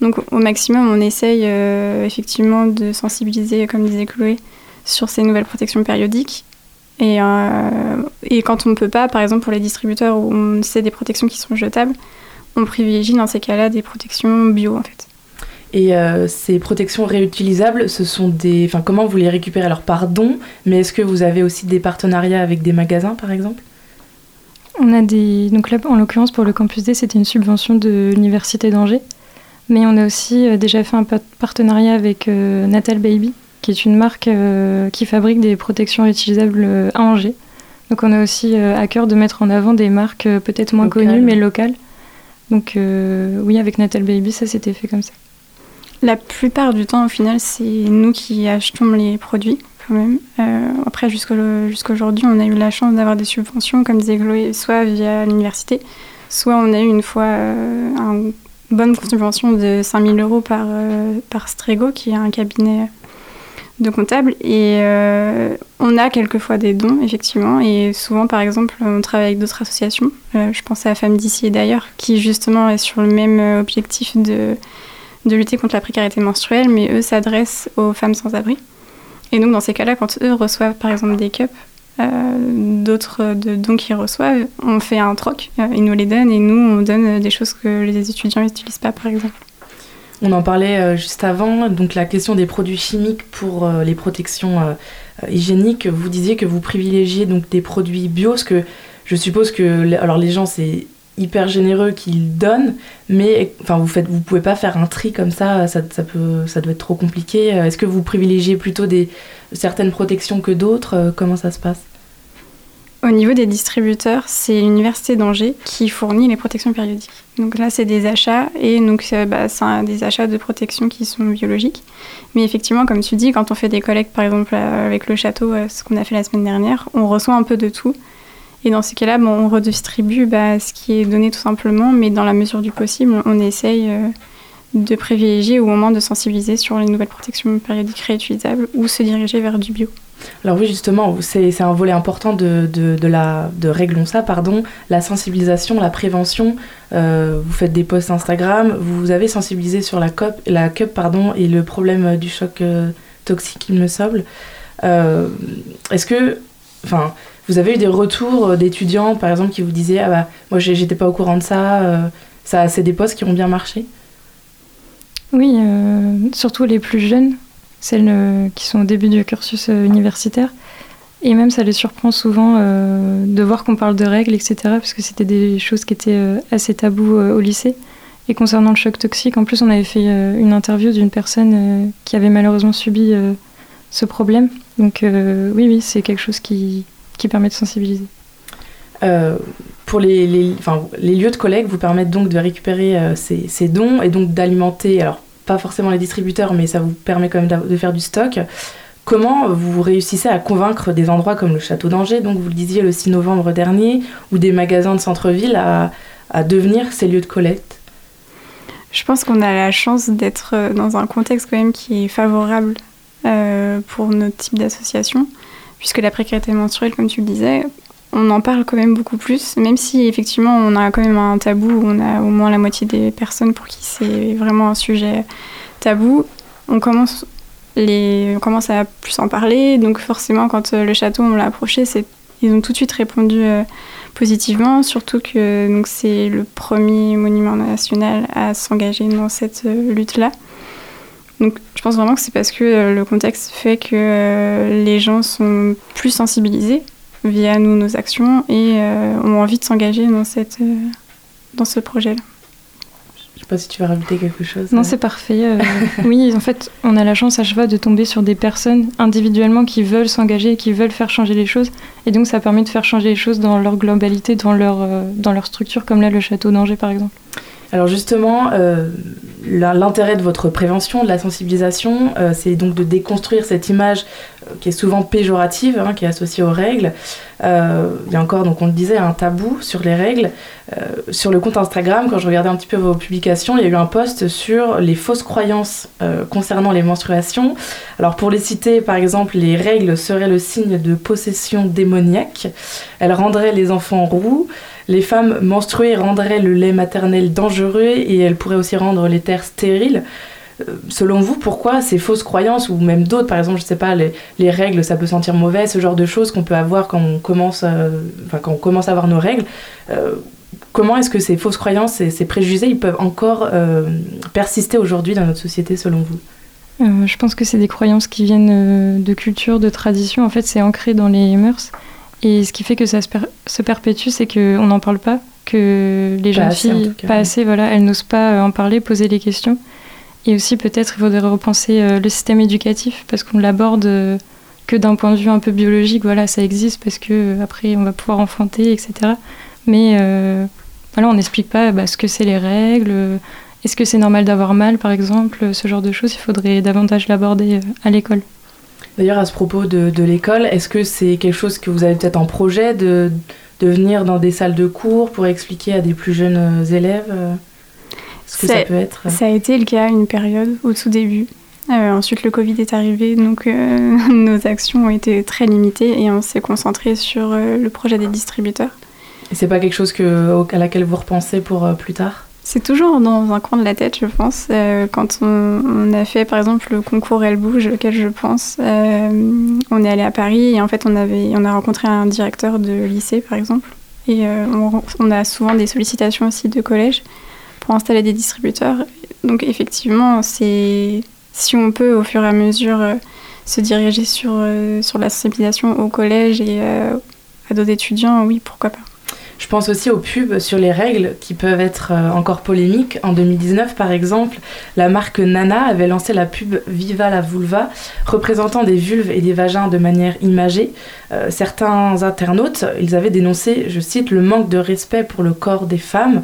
Donc au maximum, on essaye euh, effectivement de sensibiliser, comme disait Chloé, sur ces nouvelles protections périodiques. Et, et quand on ne peut pas, par exemple pour les distributeurs où on sait des protections qui sont jetables, on privilégie dans ces cas-là des protections bio en fait. Et euh, ces protections réutilisables, ce sont des. Enfin, comment vous les récupérez? Alors, par don, mais est-ce que vous avez aussi des partenariats avec des magasins, par exemple? On a des. Donc là, en l'occurrence, pour le Campus D, c'était une subvention de l'Université d'Angers. Mais on a aussi euh, déjà fait un pa- partenariat avec euh, Natal Baby, qui est une marque euh, qui fabrique des protections réutilisables à Angers. Donc on a aussi à cœur de mettre en avant des marques peut-être moins connues, mais locales. Donc oui, avec Natal Baby, ça s'était fait comme ça. La plupart du temps, au final, c'est nous qui achetons les produits, quand même. Euh, après, jusqu'au- jusqu'aujourd'hui, on a eu la chance d'avoir des subventions, comme disait Chloé, soit via l'université, soit on a eu une fois euh, une bonne subvention de 5000 euros par, euh, par Strego, qui est un cabinet de comptable. Et on a quelquefois des dons, effectivement. Et souvent, par exemple, on travaille avec d'autres associations. Je pense à Femmes d'ici et d'ailleurs, qui justement est sur le même objectif de de lutter contre la précarité menstruelle, mais eux s'adressent aux femmes sans abri. Et donc dans ces cas-là, quand eux reçoivent par exemple des cups, euh, d'autres de dons qu'ils reçoivent, on fait un troc, euh, ils nous les donnent et nous on donne des choses que les étudiants n'utilisent pas par exemple. On en parlait euh, juste avant, donc la question des produits chimiques pour les protections hygiéniques. Vous disiez que vous privilégiez donc des produits bio, parce que je suppose que alors les gens c'est hyper généreux qu'ils donnent, mais enfin vous faites, vous pouvez pas faire un tri comme ça, ça, peut, ça doit être trop compliqué. Euh, Est-ce que vous privilégiez plutôt des certaines protections que d'autres? Euh, Comment ça se passe? Au niveau des distributeurs, c'est l'Université d'Angers qui fournit les protections périodiques. Donc là, c'est des achats, et donc euh, bah, c'est des achats de protection qui sont biologiques. Mais effectivement, comme tu dis, quand on fait des collectes, par exemple avec le château, ce qu'on a fait la semaine dernière, on reçoit un peu de tout. Et dans ces cas-là, on redistribue bah, ce qui est donné tout simplement, mais dans la mesure du possible, on, essaye euh, de privilégier au moment de sensibiliser sur les nouvelles protections périodiques réutilisables ou se diriger vers du bio. Alors oui, justement, c'est un volet important de, la, de Réglons ça, pardon, la sensibilisation, la prévention. Euh, vous faites des posts Instagram, vous avez sensibilisé sur la, COP, la CUP pardon, et le problème euh, du choc toxique, il me semble. Est-ce que, enfin, vous avez eu des retours euh, d'étudiants, par exemple, qui vous disaient Ah bah, moi j'étais pas au courant de ça, euh, ça c'est des posts qui ont bien marché? Oui, euh, surtout les plus jeunes, celles qui sont au début du cursus universitaire. Et même ça les surprend souvent de voir qu'on parle de règles, etc. Parce que c'était des choses qui étaient assez tabous euh, au lycée. Et concernant le choc toxique, en plus on avait fait une interview d'une personne qui avait malheureusement subi ce problème. Donc oui, oui, c'est quelque chose qui, qui permet de sensibiliser. Euh, pour les, les, enfin, les lieux de collecte vous permettent donc de récupérer euh, ces, ces dons et donc d'alimenter, alors pas forcément les distributeurs, mais ça vous permet quand même de faire du stock. Comment vous réussissez à convaincre des endroits comme le Château d'Angers, donc vous le disiez le 6 novembre dernier, ou des magasins de centre-ville à, à devenir ces lieux de collecte? Je pense qu'on a la chance d'être euh, dans un contexte quand même qui est favorable euh, pour notre type d'association, puisque la précarité menstruelle, comme tu le disais, on en parle quand même beaucoup plus, même si effectivement on a quand même un tabou, on a au moins la moitié des personnes pour qui c'est vraiment un sujet tabou. On commence, les, on commence à plus en parler, donc forcément quand euh, le château on l'a approché, ils ont tout de suite répondu euh, positivement, surtout que donc, c'est le premier monument national à s'engager dans cette euh, lutte-là. Donc je pense vraiment que c'est parce que euh, le contexte fait que euh, les gens sont plus sensibilisés via nous, nos actions, et euh, ont envie de s'engager dans, cette, euh, dans ce projet-là. Je sais pas si tu veux rajouter quelque chose. Non, c'est parfait. euh, oui, en fait, on a la chance à chaque fois de tomber sur des personnes individuellement qui veulent s'engager, qui veulent faire changer les choses. Et donc, ça permet de faire changer les choses dans leur globalité, dans leur, euh, dans leur structure, comme là, le château d'Angers, par exemple. Alors justement, euh, l'intérêt de votre prévention, de la sensibilisation, euh, c'est donc de déconstruire cette image euh, qui est souvent péjorative, hein, qui est associée aux règles. Il y a encore, donc on le disait, un tabou sur les règles. Sur le compte Instagram, quand je regardais un petit peu vos publications, il y a eu un post sur les fausses croyances concernant les menstruations. Alors pour les citer, par exemple, les règles seraient le signe de possession démoniaque. Elles rendraient les enfants roux. Les femmes menstruées rendraient le lait maternel dangereux et elles pourraient aussi rendre les terres stériles. Euh, Selon vous, pourquoi ces fausses croyances, ou même d'autres, par exemple, je sais pas, les, les règles, ça peut sentir mauvais, ce genre de choses qu'on peut avoir quand on commence, euh, enfin, quand on commence à avoir nos règles, euh, comment est-ce que ces fausses croyances, ces, ces préjugés, ils peuvent encore persister aujourd'hui dans notre société, selon vous? Je pense que c'est des croyances qui viennent de culture, de tradition. En fait, c'est ancré dans les mœurs. Et ce qui fait que ça se, per- se perpétue, c'est qu'on n'en parle pas, que les jeunes filles, pas assez, voilà, elles n'osent pas euh, en parler, poser les questions. Et aussi, peut-être, il faudrait repenser euh, le système éducatif, parce qu'on l'aborde euh, que d'un point de vue un peu biologique. Voilà, ça existe parce que après, on va pouvoir enfanter, etc. Mais euh, voilà, on n'explique pas bah, ce que c'est les règles. Est-ce que c'est normal d'avoir mal, par exemple Ce genre de choses, il faudrait davantage l'aborder à l'école. D'ailleurs, à ce propos de, de l'école, est-ce que c'est quelque chose que vous avez peut-être en projet de, de venir dans des salles de cours pour expliquer à des plus jeunes euh, élèves euh, ce que ça, peut être? Ça a été le cas à une période au tout début. Euh, ensuite, le Covid est arrivé, donc euh, nos actions ont été très limitées et on s'est concentré sur euh, le projet des distributeurs. Et c'est pas quelque chose que, au- à laquelle vous repensez pour plus tard? C'est toujours dans un coin de la tête, je pense. Euh, quand on, a fait, par exemple, le concours Elle Bouge, auquel je pense, euh, on est allé à Paris et en fait, on, avait, on a rencontré un directeur de lycée, par exemple. Et euh, on, a souvent des sollicitations aussi de collèges pour installer des distributeurs. Donc, effectivement, c'est si on peut, au fur et à mesure, se diriger sur, sur la sensibilisation au collège et à d'autres étudiants, oui, pourquoi pas. Je pense aussi aux pubs sur les règles qui peuvent être euh, encore polémiques. En 2019, par exemple, la marque Nana avait lancé la pub Viva la vulva, représentant des vulves et des vagins de manière imagée. Euh, certains internautes, ils avaient dénoncé, je cite, le manque de respect pour le corps des femmes.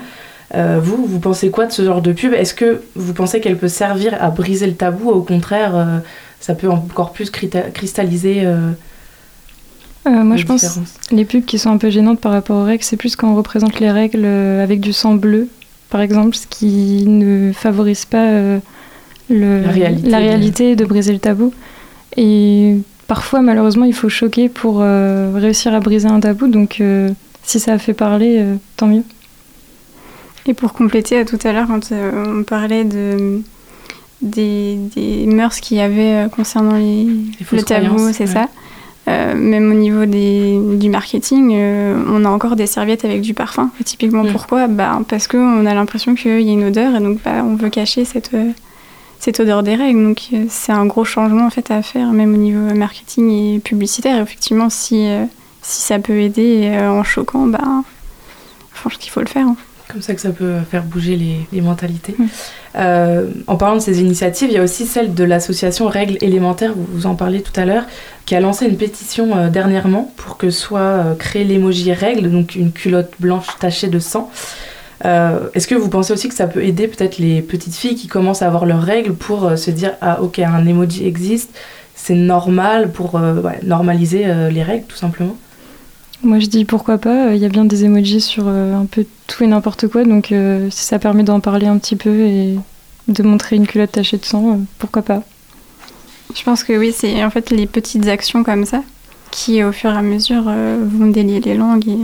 Euh, vous, vous pensez quoi de ce genre de pub? Est-ce que vous pensez qu'elle peut servir à briser le tabou? Au contraire, ça peut encore plus cristalliser euh, moi, les je pense les pubs qui sont un peu gênantes par rapport aux règles, c'est plus quand on représente les règles euh, avec du sang bleu, par exemple, ce qui ne favorise pas euh, le- La réalité la de- réalité de briser le tabou. Et parfois, malheureusement, il faut choquer pour euh, réussir à briser un tabou. Donc, euh, si ça a fait parler, euh, tant mieux. Et pour compléter, à tout à l'heure, quand euh, on parlait de, des, des mœurs qu'il y avait concernant les, fausses le tabou, c'est ouais. ça. Euh, même au niveau des, du marketing, euh, on a encore des serviettes avec du parfum. Et typiquement, Mm. pourquoi bah, Parce qu'on a l'impression qu'il y a une odeur et donc bah, on veut cacher cette, euh, cette odeur des règles. Donc c'est un gros changement en fait, à faire, même au niveau marketing et publicitaire. Et effectivement, si, si ça peut aider en choquant, bah, je pense qu'il faut le faire. hein. Comme ça que ça peut faire bouger les, les mentalités. Euh, en parlant de ces initiatives, il y a aussi celle de l'association Règles élémentaires, vous, vous en parlez tout à l'heure, qui a lancé une pétition euh, dernièrement pour que soit euh, créé l'emoji Règles, donc une culotte blanche tachée de sang. Euh, Est-ce que vous pensez aussi que ça peut aider peut-être les petites filles qui commencent à avoir leurs règles pour se dire ah ok un emoji existe, c'est normal pour normaliser les règles tout simplement? Moi, je dis pourquoi pas. euh, Il y a bien des emojis sur euh, un peu tout et n'importe quoi. Donc, euh, si ça permet d'en parler un petit peu et de montrer une culotte tachée de sang, euh, pourquoi pas. Je pense que oui, c'est en fait les petites actions comme ça qui, au fur et à mesure, euh, vont délier les langues et,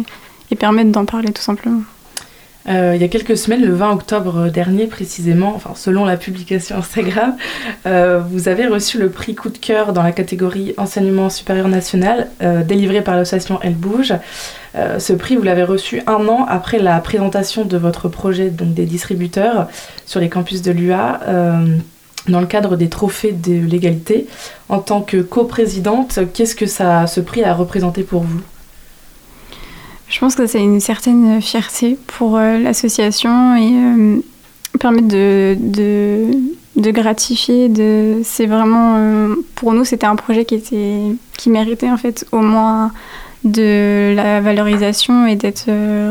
et permettre d'en parler tout simplement. Euh, il y a quelques semaines, le 20 octobre dernier précisément, enfin selon la publication Instagram, euh, vous avez reçu le prix coup de cœur dans la catégorie enseignement supérieur national, euh, délivré par l'association Elle Bouge. Ce prix, vous l'avez reçu un an après la présentation de votre projet des distributeurs sur les campus de l'UA. dans le cadre des trophées de l'égalité, en tant que coprésidente, qu'est-ce que ça, ce prix a représenté pour vous? Je pense que c'est une certaine fierté pour euh, l'association et euh, permettre de, de, gratifier. C'est vraiment, euh, pour nous, c'était un projet qui, était, qui méritait en fait au moins de la valorisation et d'être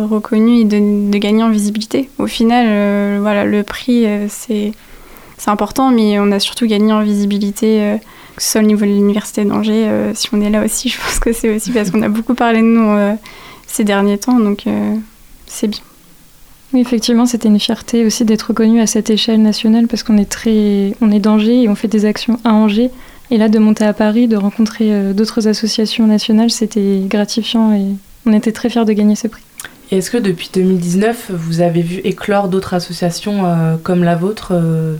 reconnu et de, gagner en visibilité. Au final, voilà, le prix, c'est, important, mais on a surtout gagné en visibilité, que ce soit au niveau de l'université d'Angers. si on est là aussi, je pense que c'est aussi parce qu'on a beaucoup parlé de nous ces derniers temps, donc euh, c'est bien. Oui, effectivement, c'était une fierté aussi d'être reconnu à cette échelle nationale parce qu'on est très, on est d'Angers et on fait des actions à Angers. Et là, de monter à Paris, de rencontrer euh, d'autres associations nationales, c'était gratifiant et on était très fiers de gagner ce prix. Et est-ce que depuis 2019, vous avez vu éclore d'autres associations euh, comme la vôtre, euh,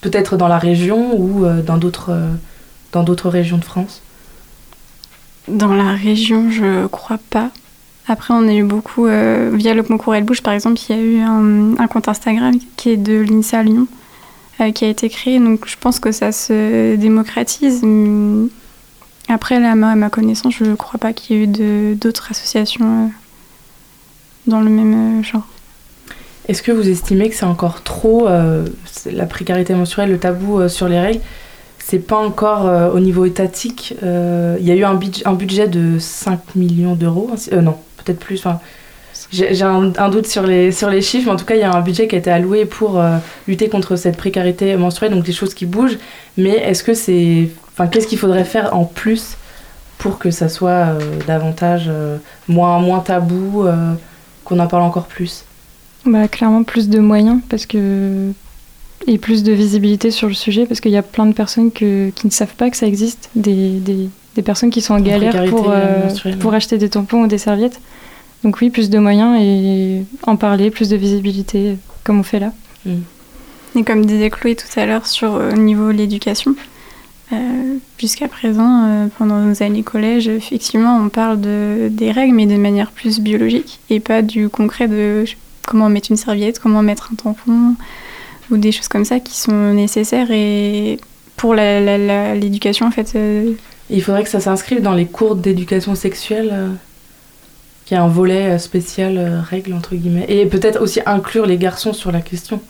peut-être dans la région ou euh, dans d'autres euh, dans d'autres régions de France? Dans la région, je crois pas. Après, on a eu beaucoup, euh, via le concours Elle Bouge par exemple, il y a eu un, compte Instagram qui est de l'INSA Lyon, euh, qui a été créé. Donc je pense que ça se démocratise. Après, à ma, connaissance, je crois pas qu'il y ait eu d'autres associations euh, dans le même genre. Est-ce que vous estimez que c'est encore trop la précarité menstruelle, le tabou sur les règles C'est pas encore au niveau étatique. Il y a eu un, budg- un budget de 5 millions d'euros. non, plus. enfin, J'ai un, doute sur les, sur les chiffres, mais en tout cas, il y a un budget qui a été alloué pour euh, lutter contre cette précarité menstruelle, donc des choses qui bougent. Mais est-ce que c'est. Enfin, qu'est-ce qu'il faudrait faire en plus pour que ça soit euh, davantage. euh, moins, moins tabou, qu'on en parle encore plus? Bah, clairement, plus de moyens parce que et plus de visibilité sur le sujet parce qu'il y a plein de personnes que- qui ne savent pas que ça existe, des, des personnes qui sont en galère pour, euh, pour acheter des tampons ou des serviettes. Donc oui, plus de moyens et en parler, plus de visibilité comme on fait là. Et comme disait Chloé tout à l'heure sur euh, niveau l'éducation, euh, jusqu'à présent, euh, pendant nos années collège, effectivement, on parle de, des règles, mais de manière plus biologique et pas du concret de comment mettre une serviette, comment mettre un tampon ou des choses comme ça qui sont nécessaires et pour la- la- la- l'éducation en fait. euh, Il faudrait que ça s'inscrive dans les cours d'éducation sexuelle. euh. qu'il y ait un volet euh, spécial euh, règles entre guillemets et peut-être aussi inclure les garçons sur la question.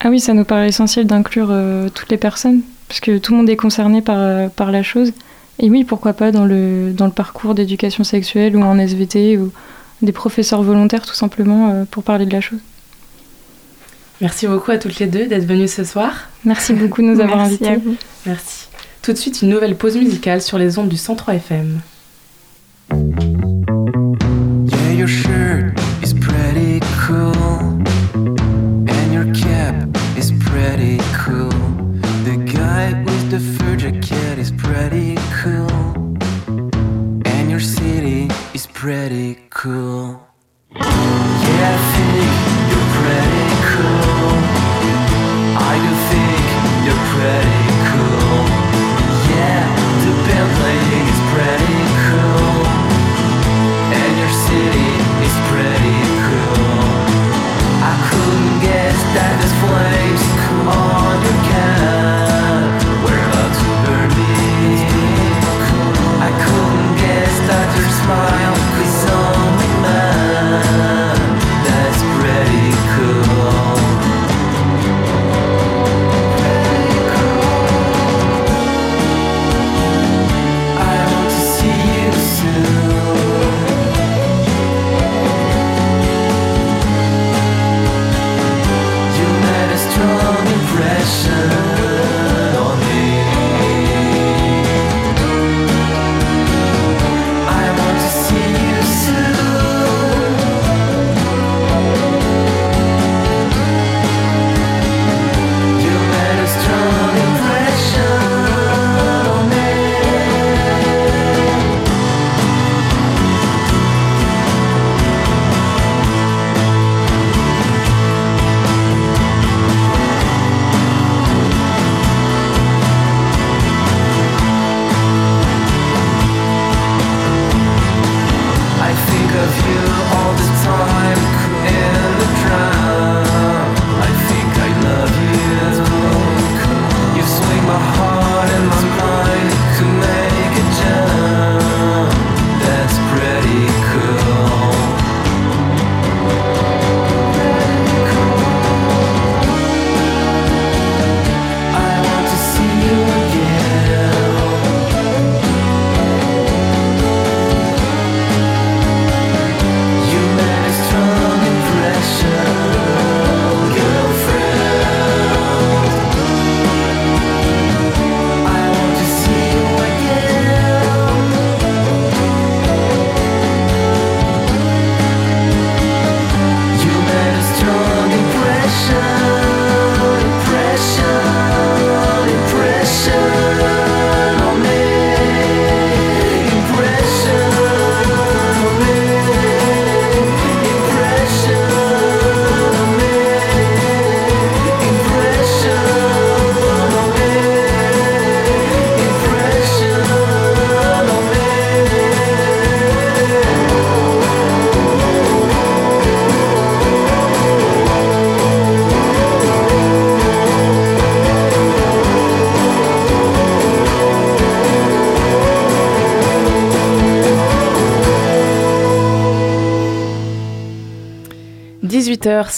Ah oui, ça nous paraît essentiel d'inclure euh, toutes les personnes, parce que tout le monde est concerné par, par la chose. Et oui, pourquoi pas dans le, dans le parcours d'éducation sexuelle ou en SVT ou des professeurs volontaires tout simplement pour parler de la chose. Merci beaucoup à toutes les deux d'être venues ce soir. Merci beaucoup de nous avoir Merci invités. à vous. Merci. Tout de suite une nouvelle pause musicale sur les ondes du 103 FM. Yeah, your shirt is pretty cool. And your cap is pretty cool. The guy with the fur jacket is pretty cool. And your city is pretty cool.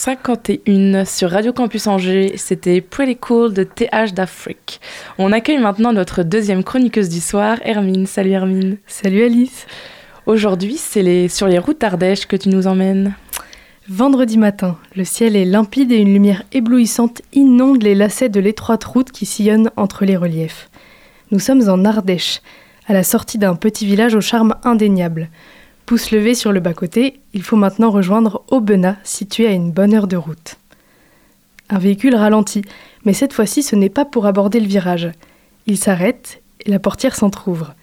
18h51 sur Radio Campus Angers, c'était Pretty Cool de TH d'Afrique. On accueille maintenant notre deuxième chroniqueuse du soir, Hermine. Salut Hermine. Salut Alice. Aujourd'hui, c'est les... sur les routes d'Ardèche que tu nous emmènes. Vendredi matin, le ciel est limpide et une lumière éblouissante inonde les lacets de l'étroite route qui sillonne entre les reliefs. Nous sommes en Ardèche, à la sortie d'un petit village au charme indéniable. Pouce levé sur le bas-côté, il faut maintenant rejoindre Aubenas, situé à une bonne heure de route. Un véhicule ralentit, mais cette fois-ci ce n'est pas pour aborder le virage. Il s'arrête et la portière s'entr'ouvre.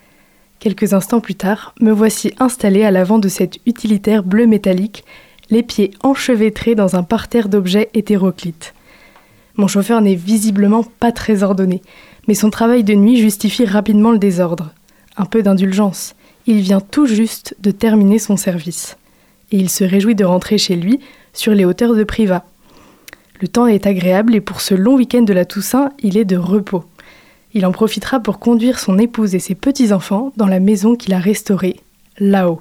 Quelques instants plus tard, me voici installé à l'avant de cette utilitaire bleu métallique, les pieds enchevêtrés dans un parterre d'objets hétéroclites. Mon chauffeur n'est visiblement pas très ordonné, mais son travail de nuit justifie rapidement le désordre. Un peu d'indulgence. Il vient tout juste de terminer son service. Et il se réjouit de rentrer chez lui, sur les hauteurs de Privas. Le temps est agréable et pour ce long week-end de la Toussaint, il est de repos. Il en profitera pour conduire son épouse et ses petits-enfants dans la maison qu'il a restaurée, là-haut.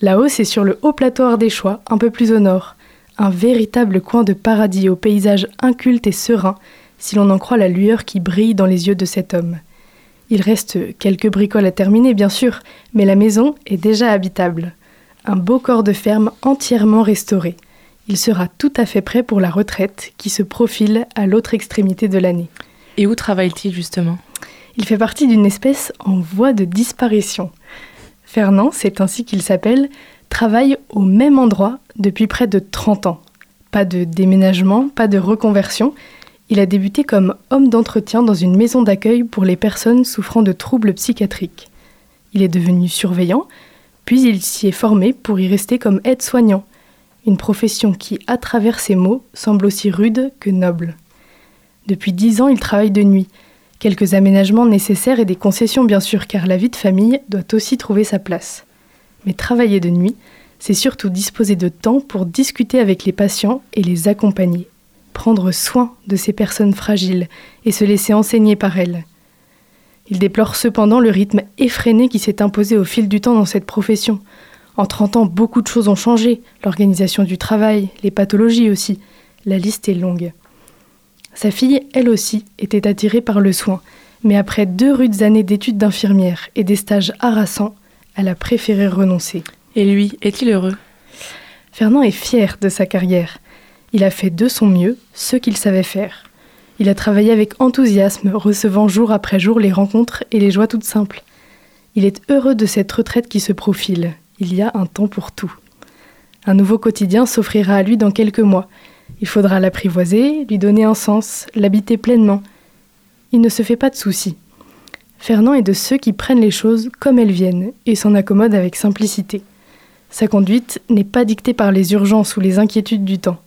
Là-haut, c'est sur le haut plateau ardéchois, un peu plus au nord, un véritable coin de paradis au paysage inculte et serein, si l'on en croit la lueur qui brille dans les yeux de cet homme. Il reste quelques bricoles à terminer, bien sûr, mais la maison est déjà habitable. Un beau corps de ferme entièrement restauré. Il sera tout à fait prêt pour la retraite qui se profile à l'autre extrémité de l'année. Et où travaille-t-il justement? Il fait partie d'une espèce en voie de disparition. Fernand, c'est ainsi qu'il s'appelle, travaille au même endroit depuis près de 30 ans. Pas de déménagement, pas de reconversion. Il a débuté comme homme d'entretien dans une maison d'accueil pour les personnes souffrant de troubles psychiatriques. Il est devenu surveillant, puis il s'y est formé pour y rester comme aide-soignant, une profession qui, à travers ses mots, semble aussi rude que noble. Depuis dix ans, il travaille de nuit. Quelques aménagements nécessaires et des concessions bien sûr, car la vie de famille doit aussi trouver sa place. Mais travailler de nuit, c'est surtout disposer de temps pour discuter avec les patients et les accompagner, prendre soin de ces personnes fragiles et se laisser enseigner par elles. Il déplore cependant le rythme effréné qui s'est imposé au fil du temps dans cette profession. En 30 ans, beaucoup de choses ont changé, l'organisation du travail, les pathologies aussi. La liste est longue. Sa fille, elle aussi, était attirée par le soin, mais après deux rudes années d'études d'infirmière et des stages harassants, elle a préféré renoncer. Et lui, est-il heureux? Fernand est fier de sa carrière. Il a fait de son mieux ce qu'il savait faire. Il a travaillé avec enthousiasme, recevant jour après jour les rencontres et les joies toutes simples. Il est heureux de cette retraite qui se profile. Il y a un temps pour tout. Un nouveau quotidien s'offrira à lui dans quelques mois. Il faudra l'apprivoiser, lui donner un sens, l'habiter pleinement. Il ne se fait pas de soucis. Fernand est de ceux qui prennent les choses comme elles viennent et s'en accommodent avec simplicité. Sa conduite n'est pas dictée par les urgences ou les inquiétudes du temps.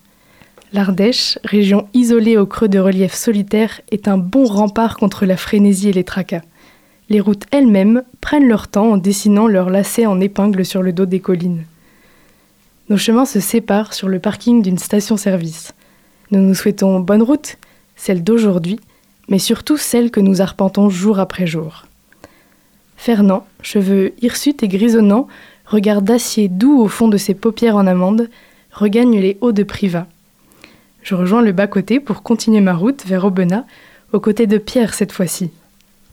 L'Ardèche, région isolée au creux de relief solitaire, est un bon rempart contre la frénésie et les tracas. Les routes elles-mêmes prennent leur temps en dessinant leurs lacets en épingles sur le dos des collines. Nos chemins se séparent sur le parking d'une station-service. Nous nous souhaitons bonne route, celle d'aujourd'hui, mais surtout celle que nous arpentons jour après jour. Fernand, cheveux hirsutes et grisonnants, regard d'acier doux au fond de ses paupières en amande, regagne les hauts de Privas. Je rejoins le bas-côté pour continuer ma route vers Aubenas, aux côtés de Pierre cette fois-ci.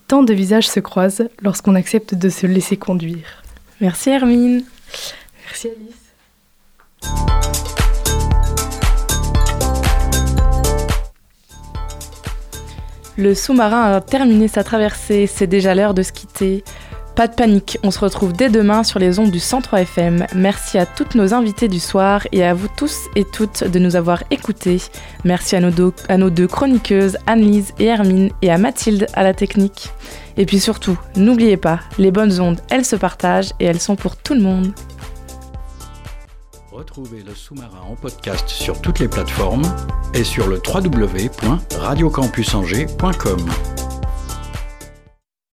Tant de visages se croisent lorsqu'on accepte de se laisser conduire. Merci Hermine. Merci Alice. Le sous-marin a terminé sa traversée, c'est déjà l'heure de se quitter. Pas de panique, on se retrouve dès demain sur les ondes du Centre FM. Merci à toutes nos invités du soir et à vous tous et toutes de nous avoir écoutés. Merci à nos deux, à nos deux chroniqueuses, Anne-Lise et Hermine, et à Mathilde à la technique. Et puis surtout, n'oubliez pas, les bonnes ondes, elles se partagent et elles sont pour tout le monde. Retrouvez le sous-marin en podcast sur toutes les plateformes et sur le www.radiocampusangers.com.